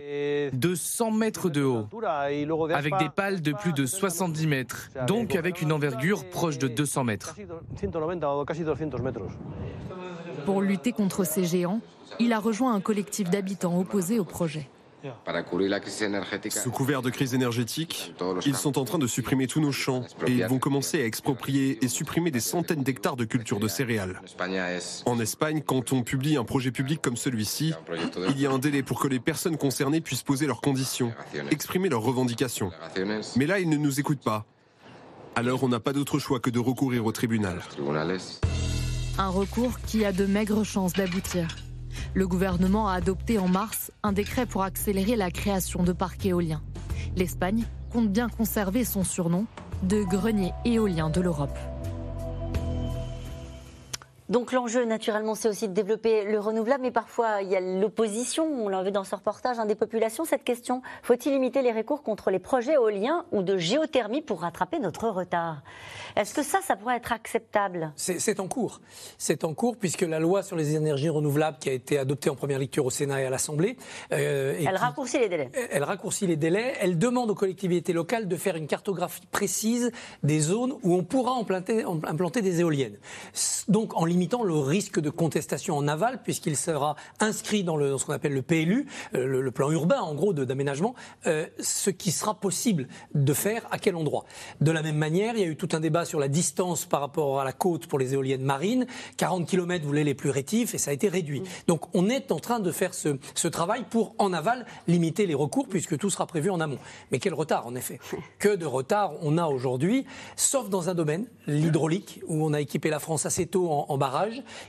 de 100 mètres de haut, avec des pales de plus de 70 mètres, donc avec une envergure proche de 200 mètres. Pour lutter contre ces géants, il a rejoint un collectif d'habitants opposés au projet. Sous couvert de crise énergétique, ils sont en train de supprimer tous nos champs et ils vont commencer à exproprier et supprimer des centaines d'hectares de culture de céréales. En Espagne, quand on publie un projet public comme celui-ci, il y a un délai pour que les personnes concernées puissent poser leurs conditions, exprimer leurs revendications. Mais là, ils ne nous écoutent pas. Alors on n'a pas d'autre choix que de recourir au tribunal. Un recours qui a de maigres chances d'aboutir. Le gouvernement a adopté en mars un décret pour accélérer la création de parcs éoliens. L'Espagne compte bien conserver son surnom de grenier éolien de l'Europe. Donc l'enjeu, naturellement, c'est aussi de développer le renouvelable, mais parfois il y a l'opposition, on l'a vu dans ce reportage, hein, des populations. Cette question, faut-il limiter les recours contre les projets éoliens ou de géothermie pour rattraper notre retard? Est-ce que ça, ça pourrait être acceptable? C'est en cours. C'est en cours puisque la loi sur les énergies renouvelables qui a été adoptée en première lecture au Sénat et à l'Assemblée... Euh, elle raccourcit les délais. Elle raccourcit les délais. Elle demande aux collectivités locales de faire une cartographie précise des zones où on pourra implanter, implanter des éoliennes. Donc en limitant le risque de contestation en aval, puisqu'il sera inscrit dans, le, ce qu'on appelle le PLU, euh, le, plan urbain en gros d'aménagement, euh, ce qui sera possible de faire à quel endroit? De la même manière, il y a eu tout un débat sur la distance par rapport à la côte pour les éoliennes marines. 40 km voulaient les plus rétifs et ça a été réduit. Donc on est en train de faire ce, ce travail pour en aval limiter les recours puisque tout sera prévu en amont. Mais quel retard en effet Que de retard on a aujourd'hui, sauf dans un domaine, l'hydraulique, où on a équipé la France assez tôt en, en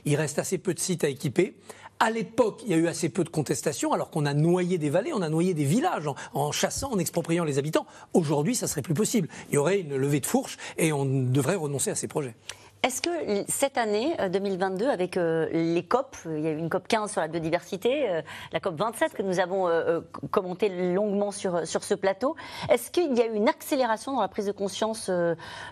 Il reste assez peu de sites à équiper. À l'époque, il y a eu assez peu de contestations, alors qu'on a noyé des vallées, on a noyé des villages en, chassant, en expropriant les habitants. Aujourd'hui, ça serait plus possible. Il y aurait une levée de fourche et on devrait renoncer à ces projets. Est-ce que cette année 2022, euh, avec euh, les COP, il y a eu une COP 15 sur la biodiversité, euh, la COP 27 que nous avons commenté longuement sur, sur ce plateau, est-ce qu'il y a eu une accélération dans la prise de conscience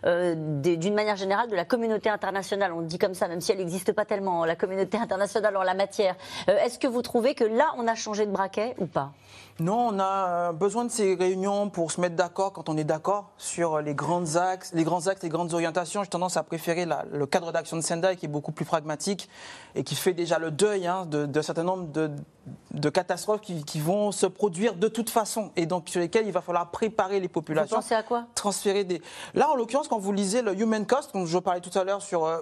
d'une manière générale de la communauté internationale? On dit comme ça, même si elle n'existe pas tellement, la communauté internationale en la matière. Est-ce que vous trouvez que là, on a changé de braquet ou pas? Non, on a besoin de ces réunions pour se mettre d'accord quand on est d'accord sur les grands axes, les grands axes, les grandes orientations. J'ai tendance à préférer le cadre d'action de Sendai qui est beaucoup plus pragmatique et qui fait déjà le deuil hein, d'un certain nombre de, catastrophes qui, vont se produire de toute façon et donc sur lesquelles il va falloir préparer les populations. Vous pensez à quoi? Transférer des. Là, en l'occurrence, quand vous lisez le Human Cost, dont je parlais tout à l'heure sur euh,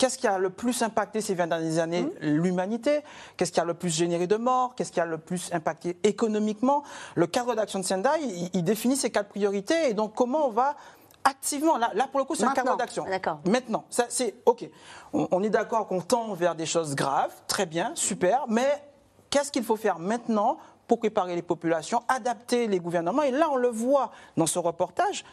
Qu'est-ce qui a le plus impacté ces 20 dernières années mmh. L'humanité? Qu'est-ce qui a le plus généré de morts? Qu'est-ce qui a le plus impacté économiquement? Le cadre d'action de Sendai, il, définit ces quatre priorités et donc comment on va activement, là, là pour le coup, c'est un cadre d'action. Maintenant, ça, c'est OK. On, est d'accord qu'on tend vers des choses graves, très bien, super, mais qu'est-ce qu'il faut faire maintenant pour préparer les populations, adapter les gouvernements? Et là, on le voit dans ce reportage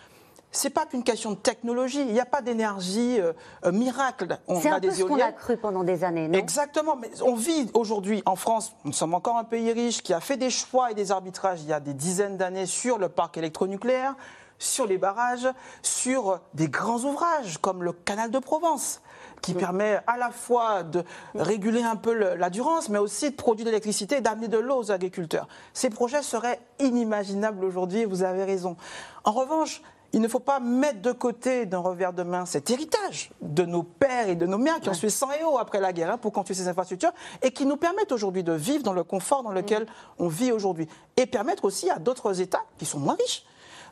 c'est pas qu'une question de technologie. Il n'y a pas d'énergie euh, euh, miracle. C'est un peu ce qu'on a cru pendant des années, non? Exactement. Mais on vit aujourd'hui en France. Nous sommes encore un pays riche qui a fait des choix et des arbitrages il y a des dizaines d'années sur le parc électronucléaire, sur les barrages, sur des grands ouvrages comme le canal de Provence qui permet à la fois de réguler un peu la durance, mais aussi de produire de l'électricité et d'amener de l'eau aux agriculteurs. Ces projets seraient inimaginables aujourd'hui, vous avez raison. En revanche, il ne faut pas mettre de côté d'un revers de main cet héritage de nos pères et de nos mères qui ont sué sang et eau après la guerre hein, pour construire ces infrastructures et qui nous permettent aujourd'hui de vivre dans le confort dans lequel mm. on vit aujourd'hui. Et permettre aussi à d'autres États qui sont moins riches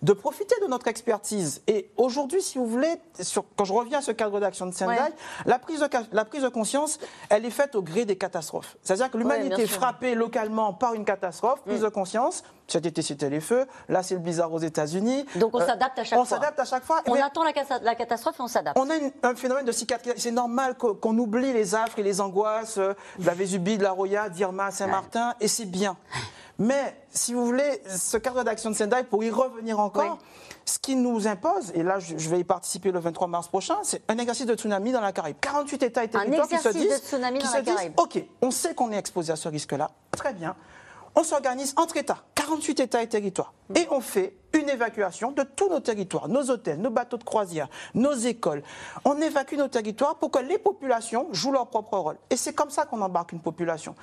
de profiter de notre expertise. Et aujourd'hui, si vous voulez, quand je reviens à ce cadre d'action de Sendai, la, prise de, la prise de conscience, elle est faite au gré des catastrophes. C'est-à-dire que l'humanité est frappée localement par une catastrophe, prise mm. de conscience. Cet été, c'était les feux. Là, c'est le blizzard aux États-Unis. Donc, on euh, s'adapte à chaque fois. On s'adapte à chaque fois. On attend la, la, catastrophe et on s'adapte. On a un phénomène de cicatrisation. C'est normal qu'on oublie les affres et les angoisses euh, de la Vésubie, de la Roya, d'Irma, Saint-Martin, et c'est bien. Mais si vous voulez, ce cadre d'action de Sendai, pour y revenir encore, ce qui nous impose, et là je vais y participer le 23 mars prochain, c'est un exercice de tsunami dans la Caraïbe. 48 États et territoires qui se disent, de tsunami dans la Caraïbe. OK, on sait qu'on est exposé à ce risque-là, très bien. On s'organise entre États, 48 États et territoires, et on fait une évacuation de tous nos territoires, nos hôtels, nos bateaux de croisière, nos écoles. On évacue nos territoires pour que les populations jouent leur propre rôle. Et c'est comme ça qu'on embarque une population.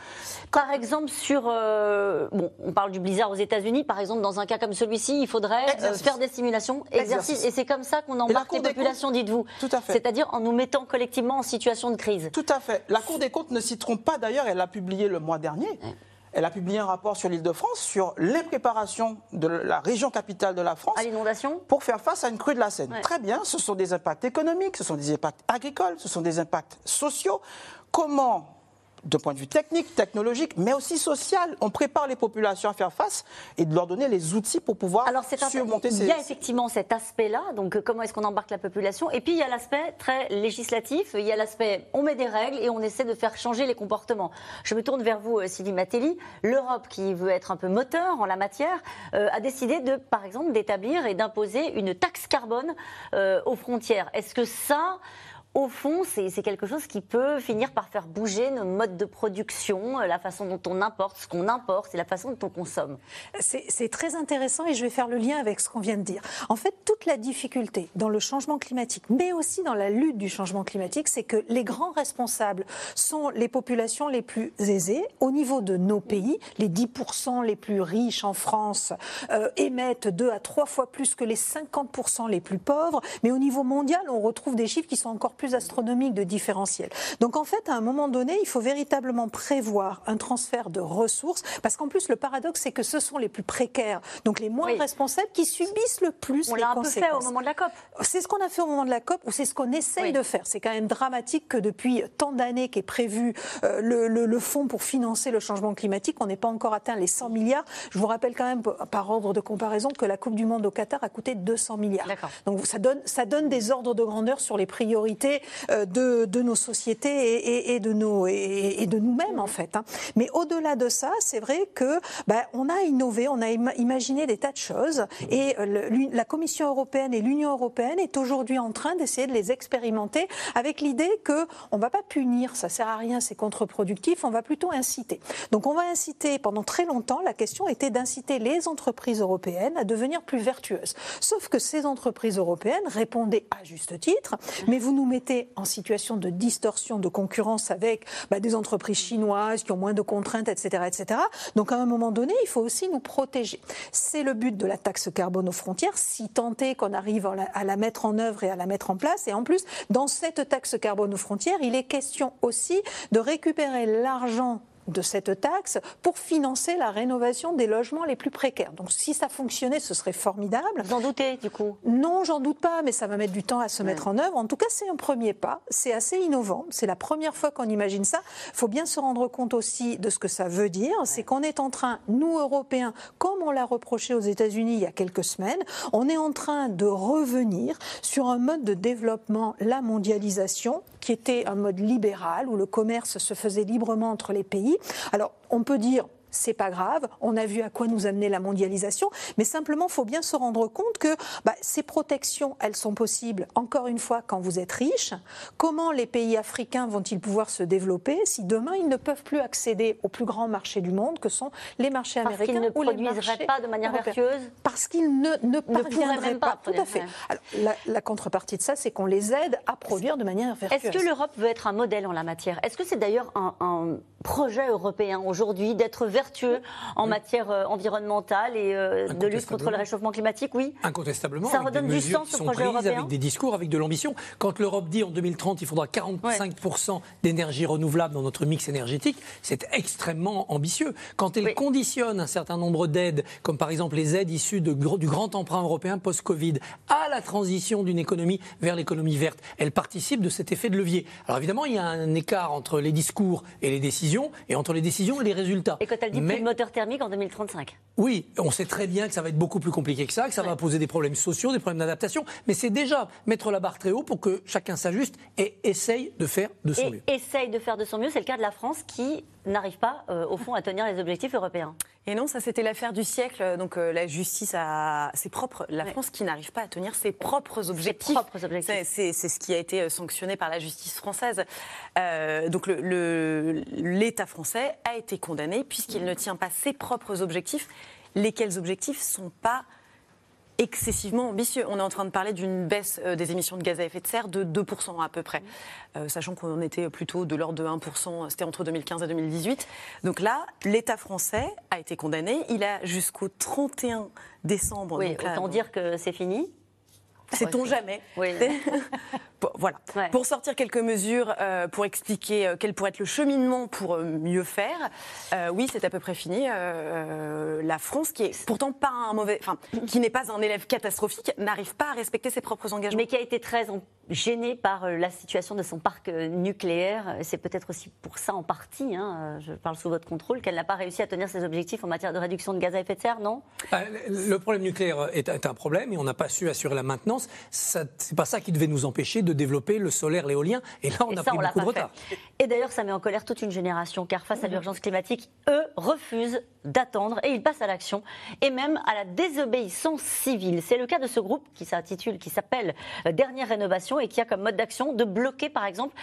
Par exemple, sur. Euh, bon, on parle du blizzard aux États-Unis. Par exemple, dans un cas comme celui-ci, il faudrait euh, faire des simulations, exercices. Et c'est comme ça qu'on embarque les populations, dites-vous. Tout à fait. C'est-à-dire en nous mettant collectivement en situation de crise. Tout à fait. La Cour des comptes ne s'y trompe pas d'ailleurs. Elle l'a publié le mois dernier. Elle a publié un rapport sur l'île de France sur les préparations de la région capitale de la France. À l'inondation? Pour faire face à une crue de la Seine. Très bien, ce sont des impacts économiques, ce sont des impacts agricoles, ce sont des impacts sociaux. Comment de point de vue technique, technologique, mais aussi social. On prépare les populations à faire face et de leur donner les outils pour pouvoir Alors, surmonter ces... Il y a effectivement cet aspect-là, donc euh, comment est-ce qu'on embarque la population? Et puis il y a l'aspect très législatif, il y a l'aspect on met des règles et on essaie de faire changer les comportements. Je me tourne vers vous, euh, Sylvie Matelli. L'Europe, qui veut être un peu moteur en la matière, euh, a décidé de, par exemple, d'établir et d'imposer une taxe carbone aux frontières. Est-ce que ça au fond, c'est quelque chose qui peut finir par faire bouger nos modes de production, euh, la façon dont on importe, ce qu'on importe et la façon dont on consomme. C'est très intéressant et je vais faire le lien avec ce qu'on vient de dire. En fait, toute la difficulté dans le changement climatique, mais aussi dans la lutte du changement climatique, c'est que les grands responsables sont les populations les plus aisées. Au niveau de nos pays, les 10% les plus riches en France euh, émettent deux à trois fois plus que les 50% les plus pauvres. Mais au niveau mondial, on retrouve des chiffres qui sont encore plus plus astronomique de différentiel. Donc en fait, à un moment donné, il faut véritablement prévoir un transfert de ressources, parce qu'en plus, le paradoxe, c'est que ce sont les plus précaires, donc les moins responsables, qui subissent le plus on les conséquences. On l'a un peu fait au moment de la COP. C'est ce qu'on a fait au moment de la COP, ou c'est ce qu'on essaye de faire. C'est quand même dramatique que depuis tant d'années qu'est prévu euh, le, le, fonds pour financer le changement climatique, on n'ait pas encore atteint les 100 milliards. Je vous rappelle quand même, par ordre de comparaison, que la Coupe du Monde au Qatar a coûté 200 milliards. Donc ça donne, ça donne des ordres de grandeur sur les priorités euh, de, nos sociétés et, de, nos, et, de nous-mêmes, en fait. Hein. Mais au-delà de ça, c'est vrai que bah, on a innové, on a imaginé des tas de choses. Et euh, la Commission européenne et l'Union européenne est aujourd'hui en train d'essayer de les expérimenter avec l'idée qu'on ne va pas punir, ça sert à rien, c'est contre-productif, on va plutôt inciter. Donc on va inciter, pendant très longtemps, la question était d'inciter les entreprises européennes à devenir plus vertueuses. Sauf que ces entreprises européennes répondaient à juste titre, mais vous nous mettez en situation de distorsion de concurrence avec bah, des entreprises chinoises qui ont moins de contraintes, etc., etc. Donc à un moment donné, il faut aussi nous protéger. C'est le but de la taxe carbone aux frontières, si tant est qu'on arrive à la mettre en œuvre et à la mettre en place. Et en plus, dans cette taxe carbone aux frontières, il est question aussi de récupérer l'argent de cette taxe pour financer la rénovation des logements les plus précaires. Donc si ça fonctionnait, ce serait formidable. Vous en doutez du coup? Non, j'en doute pas, mais ça va mettre du temps à se mettre en œuvre. En tout cas, c'est un premier pas. C'est assez innovant. C'est la première fois qu'on imagine ça. Il faut bien se rendre compte aussi de ce que ça veut dire. C'est qu'on est en train, nous Européens, comme on l'a reproché aux États-Unis il y a quelques semaines, on est en train de revenir sur un mode de développement, la mondialisation, qui était un mode libéral où le commerce se faisait librement entre les pays. Alors, on peut dire c'est pas grave. On a vu à quoi nous amenait la mondialisation, mais simplement, il faut bien se rendre compte que bah, ces protections, elles sont possibles. Encore une fois, quand vous êtes riche, comment les pays africains vont-ils pouvoir se développer si demain ils ne peuvent plus accéder aux plus grands marchés du monde, que sont les marchés américains ne ou les marchés pas de manière vertueuse Parce qu'ils ne ne parviendraient pas. Tout à fait. Alors, la, contrepartie de ça, c'est qu'on les aide à produire de manière vertueuse. Est-ce que l'Europe veut être un modèle en la matière? Est-ce que c'est d'ailleurs un, un projet européen aujourd'hui d'être vertueux vertueux en matière euh, environnementale et euh, de lutte contre le réchauffement climatique, oui Incontestablement. Ça redonne du sens au projet européen. Avec des discours, avec de l'ambition. Quand l'Europe dit en 2030 il faudra 45% d'énergie renouvelable dans notre mix énergétique, c'est extrêmement ambitieux. Quand elle conditionne un certain nombre d'aides, comme par exemple les aides issues de, du grand emprunt européen post-Covid, à la transition d'une économie vers l'économie verte, elle participe de cet effet de levier. Alors évidemment, il y a un écart entre les discours et les décisions, et entre les décisions et les résultats. Et quand elle dit plus de moteur thermique en 2035 Oui, on sait très bien que ça va être beaucoup plus compliqué que ça, que ça va poser des problèmes sociaux, des problèmes d'adaptation, mais c'est déjà mettre la barre très haut pour que chacun s'ajuste et essaye de faire de son mieux. Essaye de faire de son mieux, c'est le cas de la France qui n'arrive pas, euh, au fond, à tenir les objectifs européens. Et non, ça c'était l'affaire du siècle. Donc euh, la justice a ses propres. La France qui n'arrive pas à tenir ses propres objectifs. C'est ce qui a été euh, sanctionné par la justice française. donc l'État français a été condamné puisqu'il ne tient pas ses propres objectifs, lesquels objectifs sont pas excessivement ambitieux. On est en train de parler d'une baisse euh, des émissions de gaz à effet de serre de 2% à peu près, euh, sachant qu'on était plutôt de l'ordre de 1%, c'était entre 2015 et 2018. Donc là, l'État français a été condamné. Il a jusqu'au 31 décembre. Oui, autant dire que c'est fini. Sait-on jamais oui. Voilà. Pour sortir quelques mesures, euh, pour expliquer euh, quel pourrait être le cheminement pour euh, mieux faire, oui, c'est à peu près fini. la France, qui est pourtant pas un mauvais, enfin, qui n'est pas un élève catastrophique, n'arrive pas à respecter ses propres engagements. Mais qui a été très gênée par la situation de son parc nucléaire. C'est peut-être aussi pour ça en partie, hein, je parle sous votre contrôle, qu'elle n'a pas réussi à tenir ses objectifs en matière de réduction de gaz à effet de serre, non? Le problème nucléaire est un problème et on n'a pas su assurer la maintenance. C'est pas ça qui devait nous empêcher de développer le solaire, l'éolien. Et là, on a pris beaucoup de retard. Et d'ailleurs, ça met en colère toute une génération, car face à l'urgence climatique, eux refusent d'attendre et ils passent à l'action et même à la désobéissance civile. C'est le cas de ce groupe qui s'intitule, qui s'appelle euh, Dernière Rénovation et qui a comme mode d'action de bloquer, par exemple,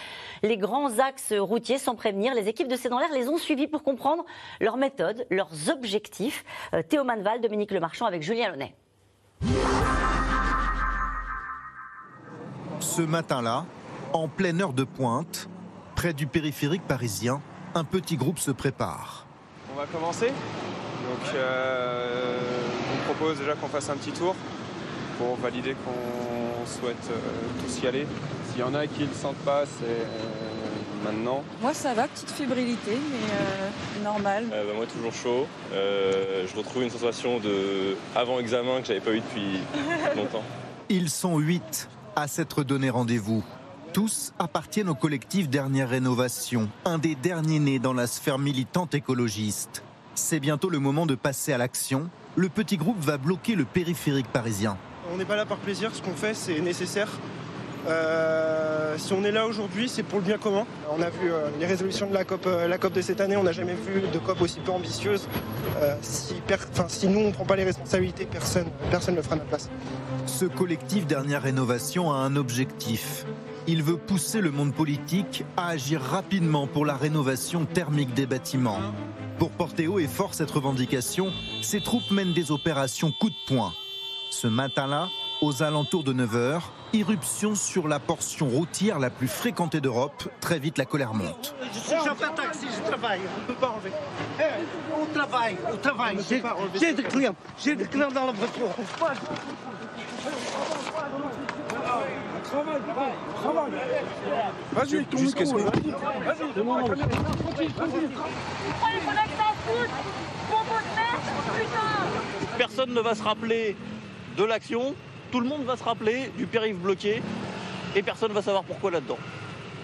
les grands axes routiers sans prévenir. Les équipes de C'est dans l'air les ont suivis pour comprendre leurs méthodes, leurs objectifs. Euh, Théo Manval, Dominique Lemarchand avec Julien Launay. Ce matin-là, en pleine heure de pointe, près du périphérique parisien, un petit groupe se prépare. On va commencer. Donc, euh, on propose déjà qu'on fasse un petit tour pour valider qu'on souhaite euh, tous y aller. S'il y en a qui ne le sentent pas, c'est euh, maintenant. Moi, ça va, petite fébrilité, mais normal. Bah, moi, toujours chaud. je retrouve une sensation de avant-examen que j'avais pas eu depuis longtemps. Ils sont huit à s'être donné rendez-vous. Tous appartiennent au collectif Dernière Rénovation, un des derniers nés dans la sphère militante écologiste. C'est bientôt le moment de passer à l'action. Le petit groupe va bloquer le périphérique parisien. On n'est pas là par plaisir, ce qu'on fait c'est nécessaire. Euh, si on est là aujourd'hui, c'est pour le bien commun. On a vu euh, les résolutions de la COP, euh, la COP de cette année, on n'a jamais vu de COP aussi peu ambitieuse. Si, nous, on ne prend pas les responsabilités, personne personne ne le fera à notre place. Ce collectif Dernière Rénovation a un objectif. Il veut pousser le monde politique à agir rapidement pour la rénovation thermique des bâtiments. Pour porter haut et fort cette revendication, ces troupes mènent des opérations coup de poing. Ce matin-là, aux alentours de 9h, irruption sur la portion routière la plus fréquentée d'Europe. Très vite, la colère monte. Je un taxi, je travaille. On ne peut pas enlever. on travaille, on travaille. J'ai des clients. J'ai des clients dans la voiture. Vas-y, jusqu'à ce que. Vas-y, Personne ne va se rappeler de l'action tout le monde va se rappeler du périph' bloqué et personne ne va savoir pourquoi là-dedans.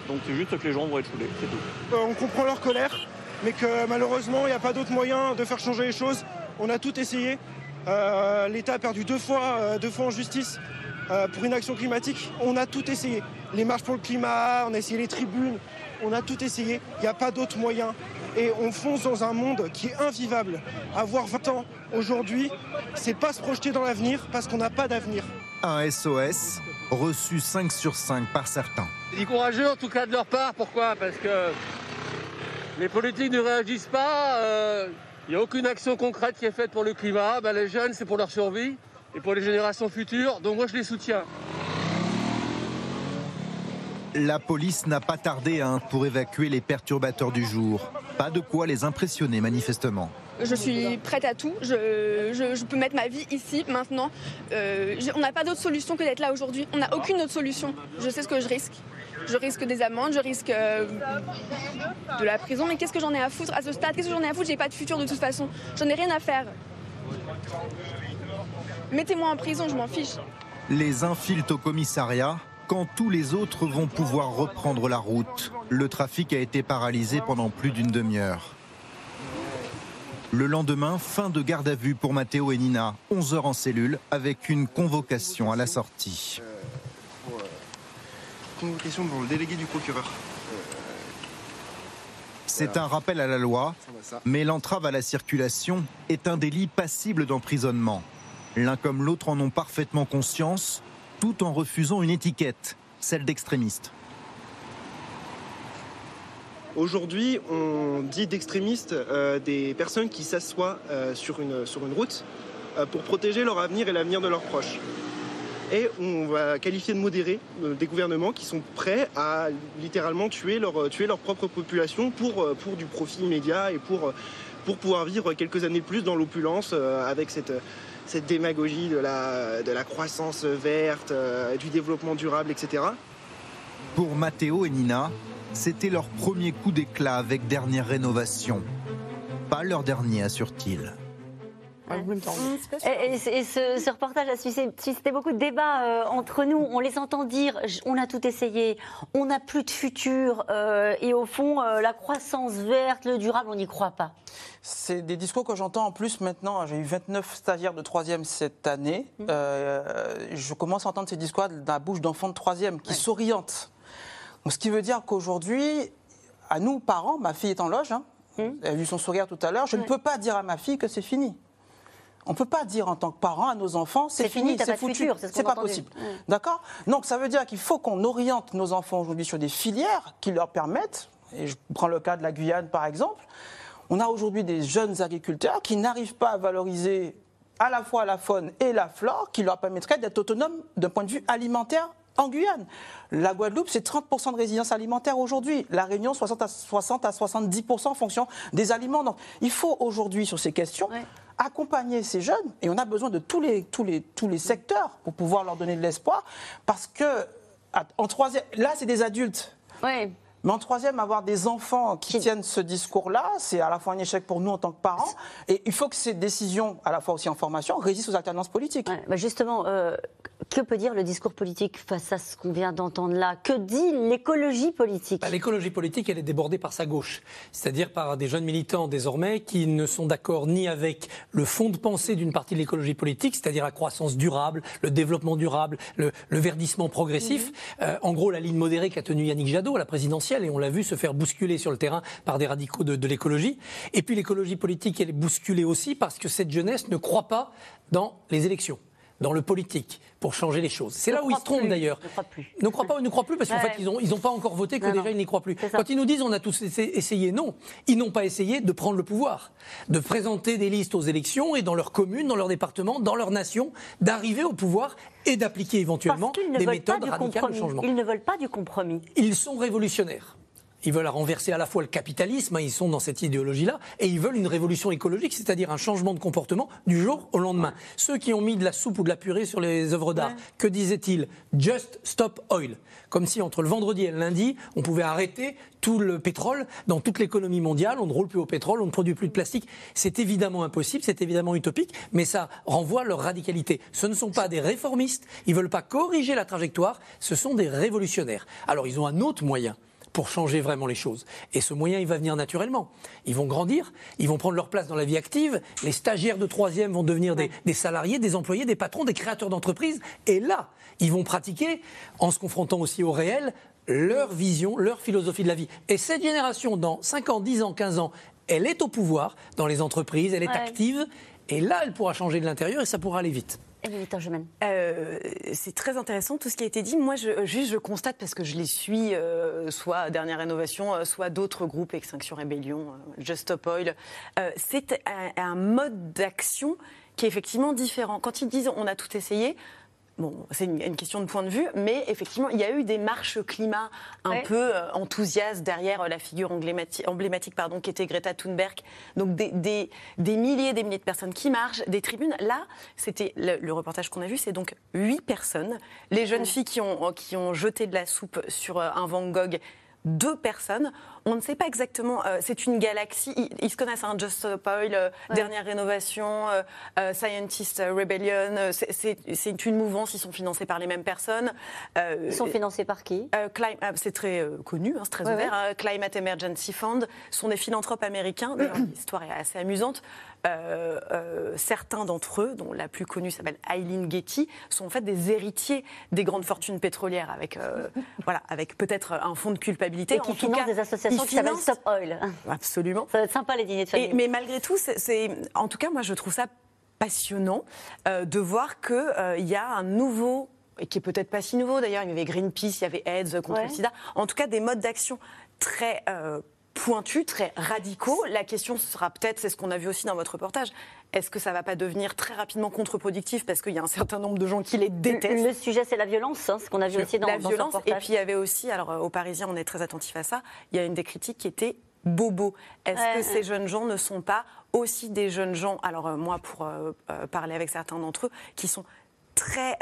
Donc c'est juste que les gens vont être foulés, c'est tout. Euh, on comprend leur colère, mais que malheureusement, il n'y a pas d'autre moyen de faire changer les choses. On a tout essayé. Euh, L'État a perdu deux fois, euh, deux fois en justice pour une action climatique. On a tout essayé. Les marches pour le climat, on a essayé les tribunes, on a tout essayé. Il n'y a pas d'autre moyen. Et on fonce dans un monde qui est invivable. Avoir 20 ans aujourd'hui, c'est pas se projeter dans l'avenir parce qu'on n'a pas d'avenir. Un SOS reçu 5 sur 5 par certains. C'est courageux en tout cas de leur part. Pourquoi? Parce que les politiques ne réagissent pas. Il euh, n'y a aucune action concrète qui est faite pour le climat. Ben, les jeunes, c'est pour leur survie et pour les générations futures. Donc moi, je les soutiens. La police n'a pas tardé hein, pour évacuer les perturbateurs du jour. Pas de quoi les impressionner manifestement. Je suis prête à tout. Je, je- je peux mettre ma vie ici, maintenant. Euh, on n'a pas d'autre solution que d'être là aujourd'hui. On n'a aucune autre solution. Je sais ce que je risque. Je risque des amendes, je risque euh, de la prison. Mais qu'est-ce que j'en ai à foutre à ce stade? Qu'est-ce que j'en ai à foutre? J'ai pas de futur de toute façon. J'en ai rien à faire. Mettez-moi en prison, je m'en fiche. Les uns filent au commissariat quand tous les autres vont pouvoir reprendre la route. Le trafic a été paralysé pendant plus d'une demi-heure. Le lendemain, fin de garde à vue pour Matteo et Nina, 11 heures en cellule, avec une convocation à la sortie. Convocation pour le délégué du procureur. C'est un rappel à la loi, mais l'entrave à la circulation est un délit passible d'emprisonnement. L'un comme l'autre en ont parfaitement conscience, tout en refusant une étiquette, celle d'extrémiste. Aujourd'hui, on dit d'extrémistes euh, des personnes qui s'assoient euh, sur, une, route euh, pour protéger leur avenir et l'avenir de leurs proches. Et on va qualifier de modérés des gouvernements qui sont prêts à littéralement tuer leur, propre population pour, du profit immédiat et pour, pour pouvoir vivre quelques années de plus dans l'opulence avec cette, cette démagogie de la, croissance verte, euh, du développement durable, etc. Pour Matteo et Nina, c'était leur premier coup d'éclat avec dernière rénovation. Pas leur dernier, assure-t-il. Et, et- et ce, ce reportage a suscité, beaucoup de débats euh, entre nous. On les entend dire on a tout essayé, on n'a plus de futur, euh, et au fond, euh, la croissance verte, le durable, on n'y croit pas. C'est des discours que j'entends en plus maintenant. J'ai eu 29 stagiaires de troisième cette année. Euh, je commence à entendre ces discours dans la bouche d'enfants de troisième qui s'orientent. Donc, ce qui veut dire qu'aujourd'hui, à nous, parents, ma fille est en loge, hein, elle a vu son sourire tout à l'heure, je ne peux pas dire à ma fille que c'est fini. On ne peut pas dire en tant que parent à nos enfants, c'est fini, c'est foutu. futur, c'est ce pas entendu. possible. Mm. D'accord? Donc ça veut dire qu'il faut qu'on oriente nos enfants aujourd'hui sur des filières qui leur permettent, et je prends le cas de la Guyane par exemple, on a aujourd'hui des jeunes agriculteurs qui n'arrivent pas à valoriser à la fois la faune et la flore qui leur permettraient d'être autonomes d'un point de vue alimentaire en Guyane. La Guadeloupe, c'est 30% de résilience alimentaire aujourd'hui. La Réunion, 60 à, 60 à 70% en fonction des aliments. Donc, il faut aujourd'hui, sur ces questions, accompagner ces jeunes. Et on a besoin de tous les, tous les, tous les secteurs pour pouvoir leur donner de l'espoir. Parce que, en troisième, là, c'est des adultes. Mais en troisième, avoir des enfants qui tiennent ce discours-là, c'est à la fois un échec pour nous en tant que parents. Et il faut que ces décisions, à la fois aussi en formation, résistent aux alternances politiques. Bah justement, euh, que peut dire le discours politique face à ce qu'on vient d'entendre là? Que dit l'écologie politique? Bah, L'écologie politique, elle est débordée par sa gauche, c'est-à-dire par des jeunes militants désormais qui ne sont d'accord ni avec le fond de pensée d'une partie de l'écologie politique, c'est-à-dire la croissance durable, le développement durable, le, le verdissement progressif. Euh, en gros, la ligne modérée qu'a tenue Yannick Jadot à la et on l'a vu se faire bousculer sur le terrain par des radicaux de, l'écologie. Et puis l'écologie politique, est bousculée aussi parce que cette jeunesse ne croit pas dans les élections dans le politique pour changer les choses. C'est là où ils se trompent d'ailleurs. ne croit plus. Ne croient pas ou ne croient plus parce qu'en Ouais. fait ils n'ont ils ont pas encore voté que Non, déjà non. ils n'y croient plus. Quand ils nous disent on a tous essa- essayé, non. Ils n'ont pas essayé de prendre le pouvoir, de présenter des listes aux élections et dans leur commune, dans leur département, dans leur nation, d'arriver au pouvoir et d'appliquer éventuellement des méthodes radicales de changement. Ils ne veulent pas du compromis. Ils sont révolutionnaires. Ils veulent renverser à la fois le capitalisme, hein, ils sont dans cette idéologie-là, et ils veulent une révolution écologique, c'est-à-dire un changement de comportement du jour au lendemain. Ceux qui ont mis de la soupe ou de la purée sur les œuvres d'art, que disaient-ils? Just stop oil. Comme si entre le vendredi et le lundi, on pouvait arrêter tout le pétrole dans toute l'économie mondiale, on ne roule plus au pétrole, on ne produit plus de plastique. C'est évidemment impossible, c'est évidemment utopique, mais ça renvoie à leur radicalité. Ce ne sont pas des réformistes, ils ne veulent pas corriger la trajectoire, ce sont des révolutionnaires. Alors ils ont un autre moyen pour changer vraiment les choses. Et ce moyen, il va venir naturellement. Ils vont grandir, ils vont prendre leur place dans la vie active, les stagiaires de troisième vont devenir des, des salariés, des employés, des patrons, des créateurs d'entreprises. Et là, ils vont pratiquer, en se confrontant aussi au réel, leur vision, leur philosophie de la vie. Et cette génération, dans 5 ans, 10 ans, 15 ans, elle est au pouvoir dans les entreprises, elle est Ouais. active, et là, elle pourra changer de l'intérieur et ça pourra aller vite. Euh, c'est très intéressant tout ce qui a été dit. Moi, je, juste, je constate, parce que je les suis, euh, soit Dernière Rénovation, euh, soit d'autres groupes, Extinction Rébellion, Just Stop Oil, c'est un mode d'action qui est effectivement différent. Quand ils disent on a tout essayé, bon, c'est une, question de point de vue, mais effectivement, il y a eu des marches climat un peu euh, enthousiastes derrière euh, la figure emblématique, emblématique pardon, qui était Greta Thunberg. Donc des, des, des, milliers et des milliers de personnes qui marchent, des tribunes. Là, c'était le, reportage qu'on a vu, c'est donc huit personnes. Les jeunes filles qui ont, qui ont jeté de la soupe sur euh, un Van Gogh deux personnes. On ne sait pas exactement, euh, c'est une galaxie, ils, se connaissent, hein, Just Stop Oil, euh, dernière rénovation, euh, Scientist Rebellion, c'est une mouvance, ils sont financés par les mêmes personnes. ils sont financés par qui? C'est très connu, hein, c'est très ouvert. Hein. Climate Emergency Fund sont des philanthropes américains, l'histoire est assez amusante. Euh, euh, certains d'entre eux, dont la plus connue s'appelle Eileen Getty, sont en fait des héritiers des grandes fortunes pétrolières, avec, euh, voilà, avec peut-être un fond de culpabilité. Et qui financent des associations qui s'appellent Stop Oil. Absolument. Ça va être sympa les dîners de famille. mais malgré tout, c'est, en tout cas, moi je trouve ça passionnant de voir qu'il y a un nouveau et qui est peut-être pas si nouveau d'ailleurs, il y avait Greenpeace, il y avait AIDS contre le sida, en tout cas des modes d'action très pointus, très radicaux. La question sera peut-être, c'est ce qu'on a vu aussi dans votre reportage, est-ce que ça va pas devenir très rapidement contre-productif parce qu'il y a un certain nombre de gens qui les détestent? Le sujet, c'est la violence, hein, ce qu'on a vu aussi dans, la violence. et puis il y avait aussi, alors euh, aux Parisiens, on est très attentif à ça. Il y a une des critiques qui était bobo. Est-ce que ces jeunes gens ne sont pas aussi des jeunes gens, alors euh, moi pour euh, parler avec certains d'entre eux, qui sont très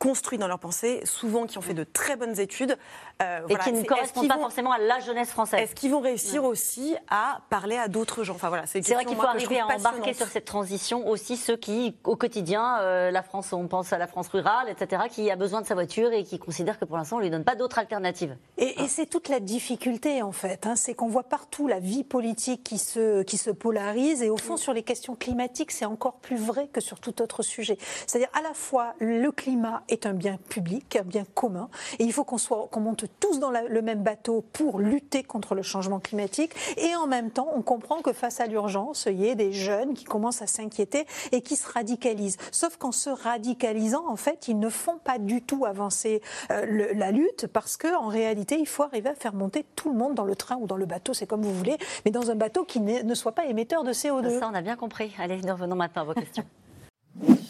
construits dans leur pensée, souvent qui ont fait de très bonnes études. Euh, et qui ne correspondent pas forcément à la jeunesse française. Est-ce qu'ils vont réussir aussi à parler à d'autres gens? Enfin, voilà, C'est vrai qu'il faut arriver à embarquer sur cette transition aussi ceux qui, au quotidien, euh, la France, on pense à la France rurale, etc., qui a besoin de sa voiture et qui considère que pour l'instant, on ne lui donne pas d'autres alternatives. Et, c'est toute la difficulté, en fait. Hein, c'est qu'on voit partout la vie politique qui se, qui se polarise. Et au fond, sur les questions climatiques, c'est encore plus vrai que sur tout autre sujet. C'est-à-dire, à la fois, le climat est un bien public, un bien commun, et il faut qu'on soit, qu'on monte tous dans le même bateau pour lutter contre le changement climatique. Et en même temps, on comprend que face à l'urgence, il y ait des jeunes qui commencent à s'inquiéter et qui se radicalisent. Sauf qu'en se radicalisant, en fait, ils ne font pas du tout avancer euh, la lutte parce qu'en réalité, il faut arriver à faire monter tout le monde dans le train ou dans le bateau, c'est comme vous voulez, mais dans un bateau qui ne soit pas émetteur de CO2. Ça, on a bien compris. Allez, nous revenons maintenant à vos questions.